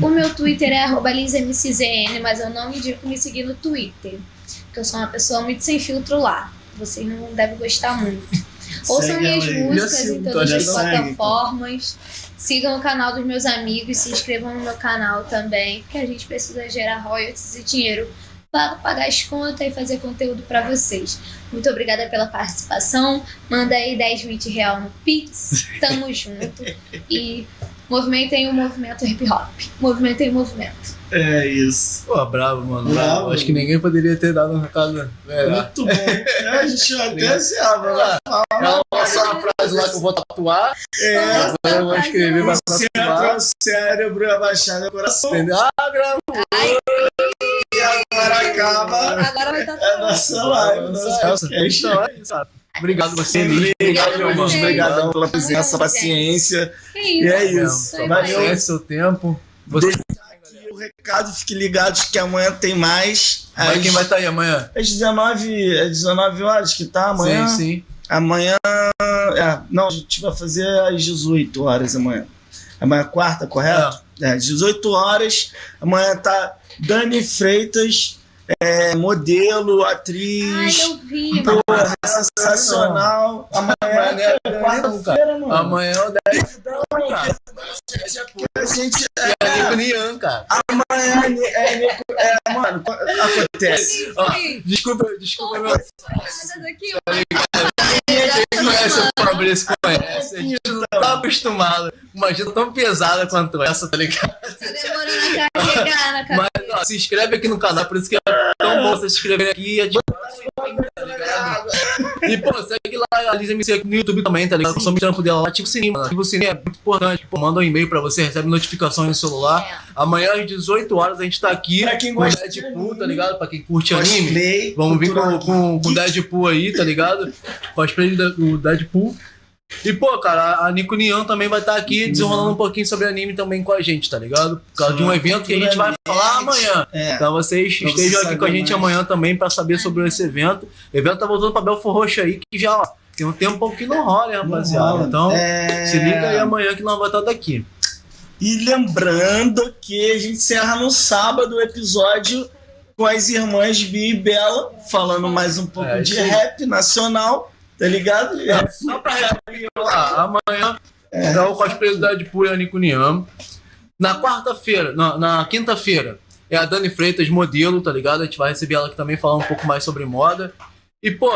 O meu Twitter é arroba LizMCZN, mas eu não indico me seguir no Twitter, porque eu sou uma pessoa muito sem filtro lá. Vocês não devem gostar muito. Ouçam Segue minhas aí. músicas em todas as olhando. plataformas. Sigam o canal dos meus amigos, se inscrevam no meu canal também, porque a gente precisa gerar royalties e dinheiro para pagar as contas e fazer conteúdo para vocês. Muito obrigada pela participação. Manda aí 10, 20 real no Pix. Tamo <laughs> junto. E movimentem o movimento hip hop. Movimentem o movimento. É isso. Pô, bravo, mano. Bravo. Bravo. Acho que ninguém poderia ter dado um recado melhor. Muito bom. É, a gente até assim, ah, vai lá. Ela passou uma frase lá que eu vou tatuar, É, agora eu vou escrever pra tatuar. centro, cérebro, abaixado, coração. Entendeu? Ah, grava. E agora acaba Agora vai estar a nossa live, podcast. Então, é isso. Obrigado você, Liz. Obrigado, meu irmão. Obrigado pela presença, paciência. Que E é isso. Valeu. aí. É seu tempo. Você Aqui o recado, fique ligado que amanhã tem mais. Mas Às, quem vai estar aí amanhã? às 19, às 19 horas que tá amanhã. Sim, sim. Amanhã. É, não, a gente vai fazer às 18 horas amanhã. Amanhã é quarta, correto? É, às 18 horas. Amanhã tá Dani Freitas, é, modelo, Ai, atriz. eu vi. Pô, sensacional. Amanhã Amanhã é é quarta-feira, mano. Amanhã é o 10 cara. A gente. É Nico Nian, cara. Amanhã é, é, é, mano, acontece. Ó, desculpa, desculpa, meu. Daqui, conhece o Fabrício conhece. A gente não tá acostumado com uma agenda tão pesada quanto essa, tá ligado? Tá demorando a carregar na Mas cabeça. ó, se inscreve aqui no canal, por isso que é tão bom você se inscrever aqui e sininho, tá ligado? E, pô, segue lá a Liz MC aqui no YouTube também, tá ligado? Consome o trampo dela lá. Ativa o sininho, mano. Ativa o sininho é muito importante. Pô, manda um e-mail pra você, recebe notificações no celular. É. Amanhã às 18 horas a gente tá aqui Pra quem com gosta de Deadpool, anime. tá ligado? Pra quem curte anime. Cosplay, Vamos vir com, com. Deadpool aí, tá ligado? Cosplay do do Deadpool. E, pô, cara, a Nico Nian também vai estar aqui desenrolando um pouquinho sobre anime também com a gente, tá ligado? Por causa de um evento que a gente vai cultura falar amanhã. É. Então vocês você estejam aqui com a gente mais. amanhã também pra saber sobre esse evento. O evento tá voltando pra Belfor Roxo aí, que já ó, tem um tempo que não rola, hein, rapaziada. rola. Então, É. se liga aí amanhã que nós vamos estar daqui. E lembrando que a gente encerra no sábado o episódio com as irmãs Bi e Bela, falando mais um pouco É, de rap nacional, tá ligado? É, Só pra recapitular, amanhã é. o cosplay do Deadpool e Nian. Na quarta-feira, na, na quinta-feira, é a Dani Freitas, modelo, tá ligado? A gente vai receber ela aqui também, falar um pouco mais sobre moda. E, pô,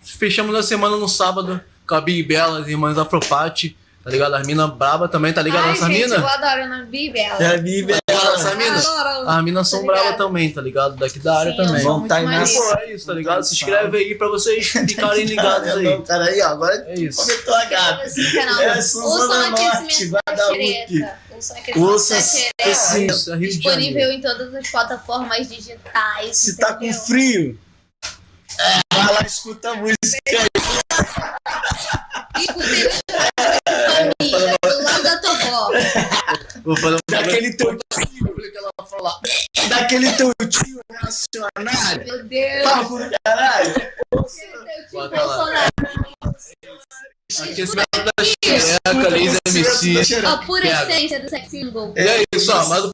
fechamos a semana no sábado com a Bi e Bela, as irmãs Afropate, tá ligado? As minas braba também, tá ligado? Ai, gente, mina? eu adoro na Bibela. É a Bela. Essa mina? Adoro. As minas são Tá bravas ligado? também, tá ligado? Daqui da área Sim, também. sou Vamos tá aí na. Pô, é isso, tá ligado? Se inscreve aí pra vocês ficarem <laughs> ligados aí. Não, cara, aí, ó, agora É isso. comentou a gata. É, Ouçam Suzana Norte, Guadalupe. Ouça é de Disponível em todas as plataformas digitais. Se tá com entendeu? frio, vai lá, escuta a música aí. Escutem família, do lado da tua avó. Vou fazer um Daquele teu tio que ela vai falar. daquele teu tio reacionário. Meu Deus. Papo do caralho. Teu tio. Bolsonaro. Aquecimento da xereca, Laser MC. A pura essência do sex symbol. E é isso, ó. Mas o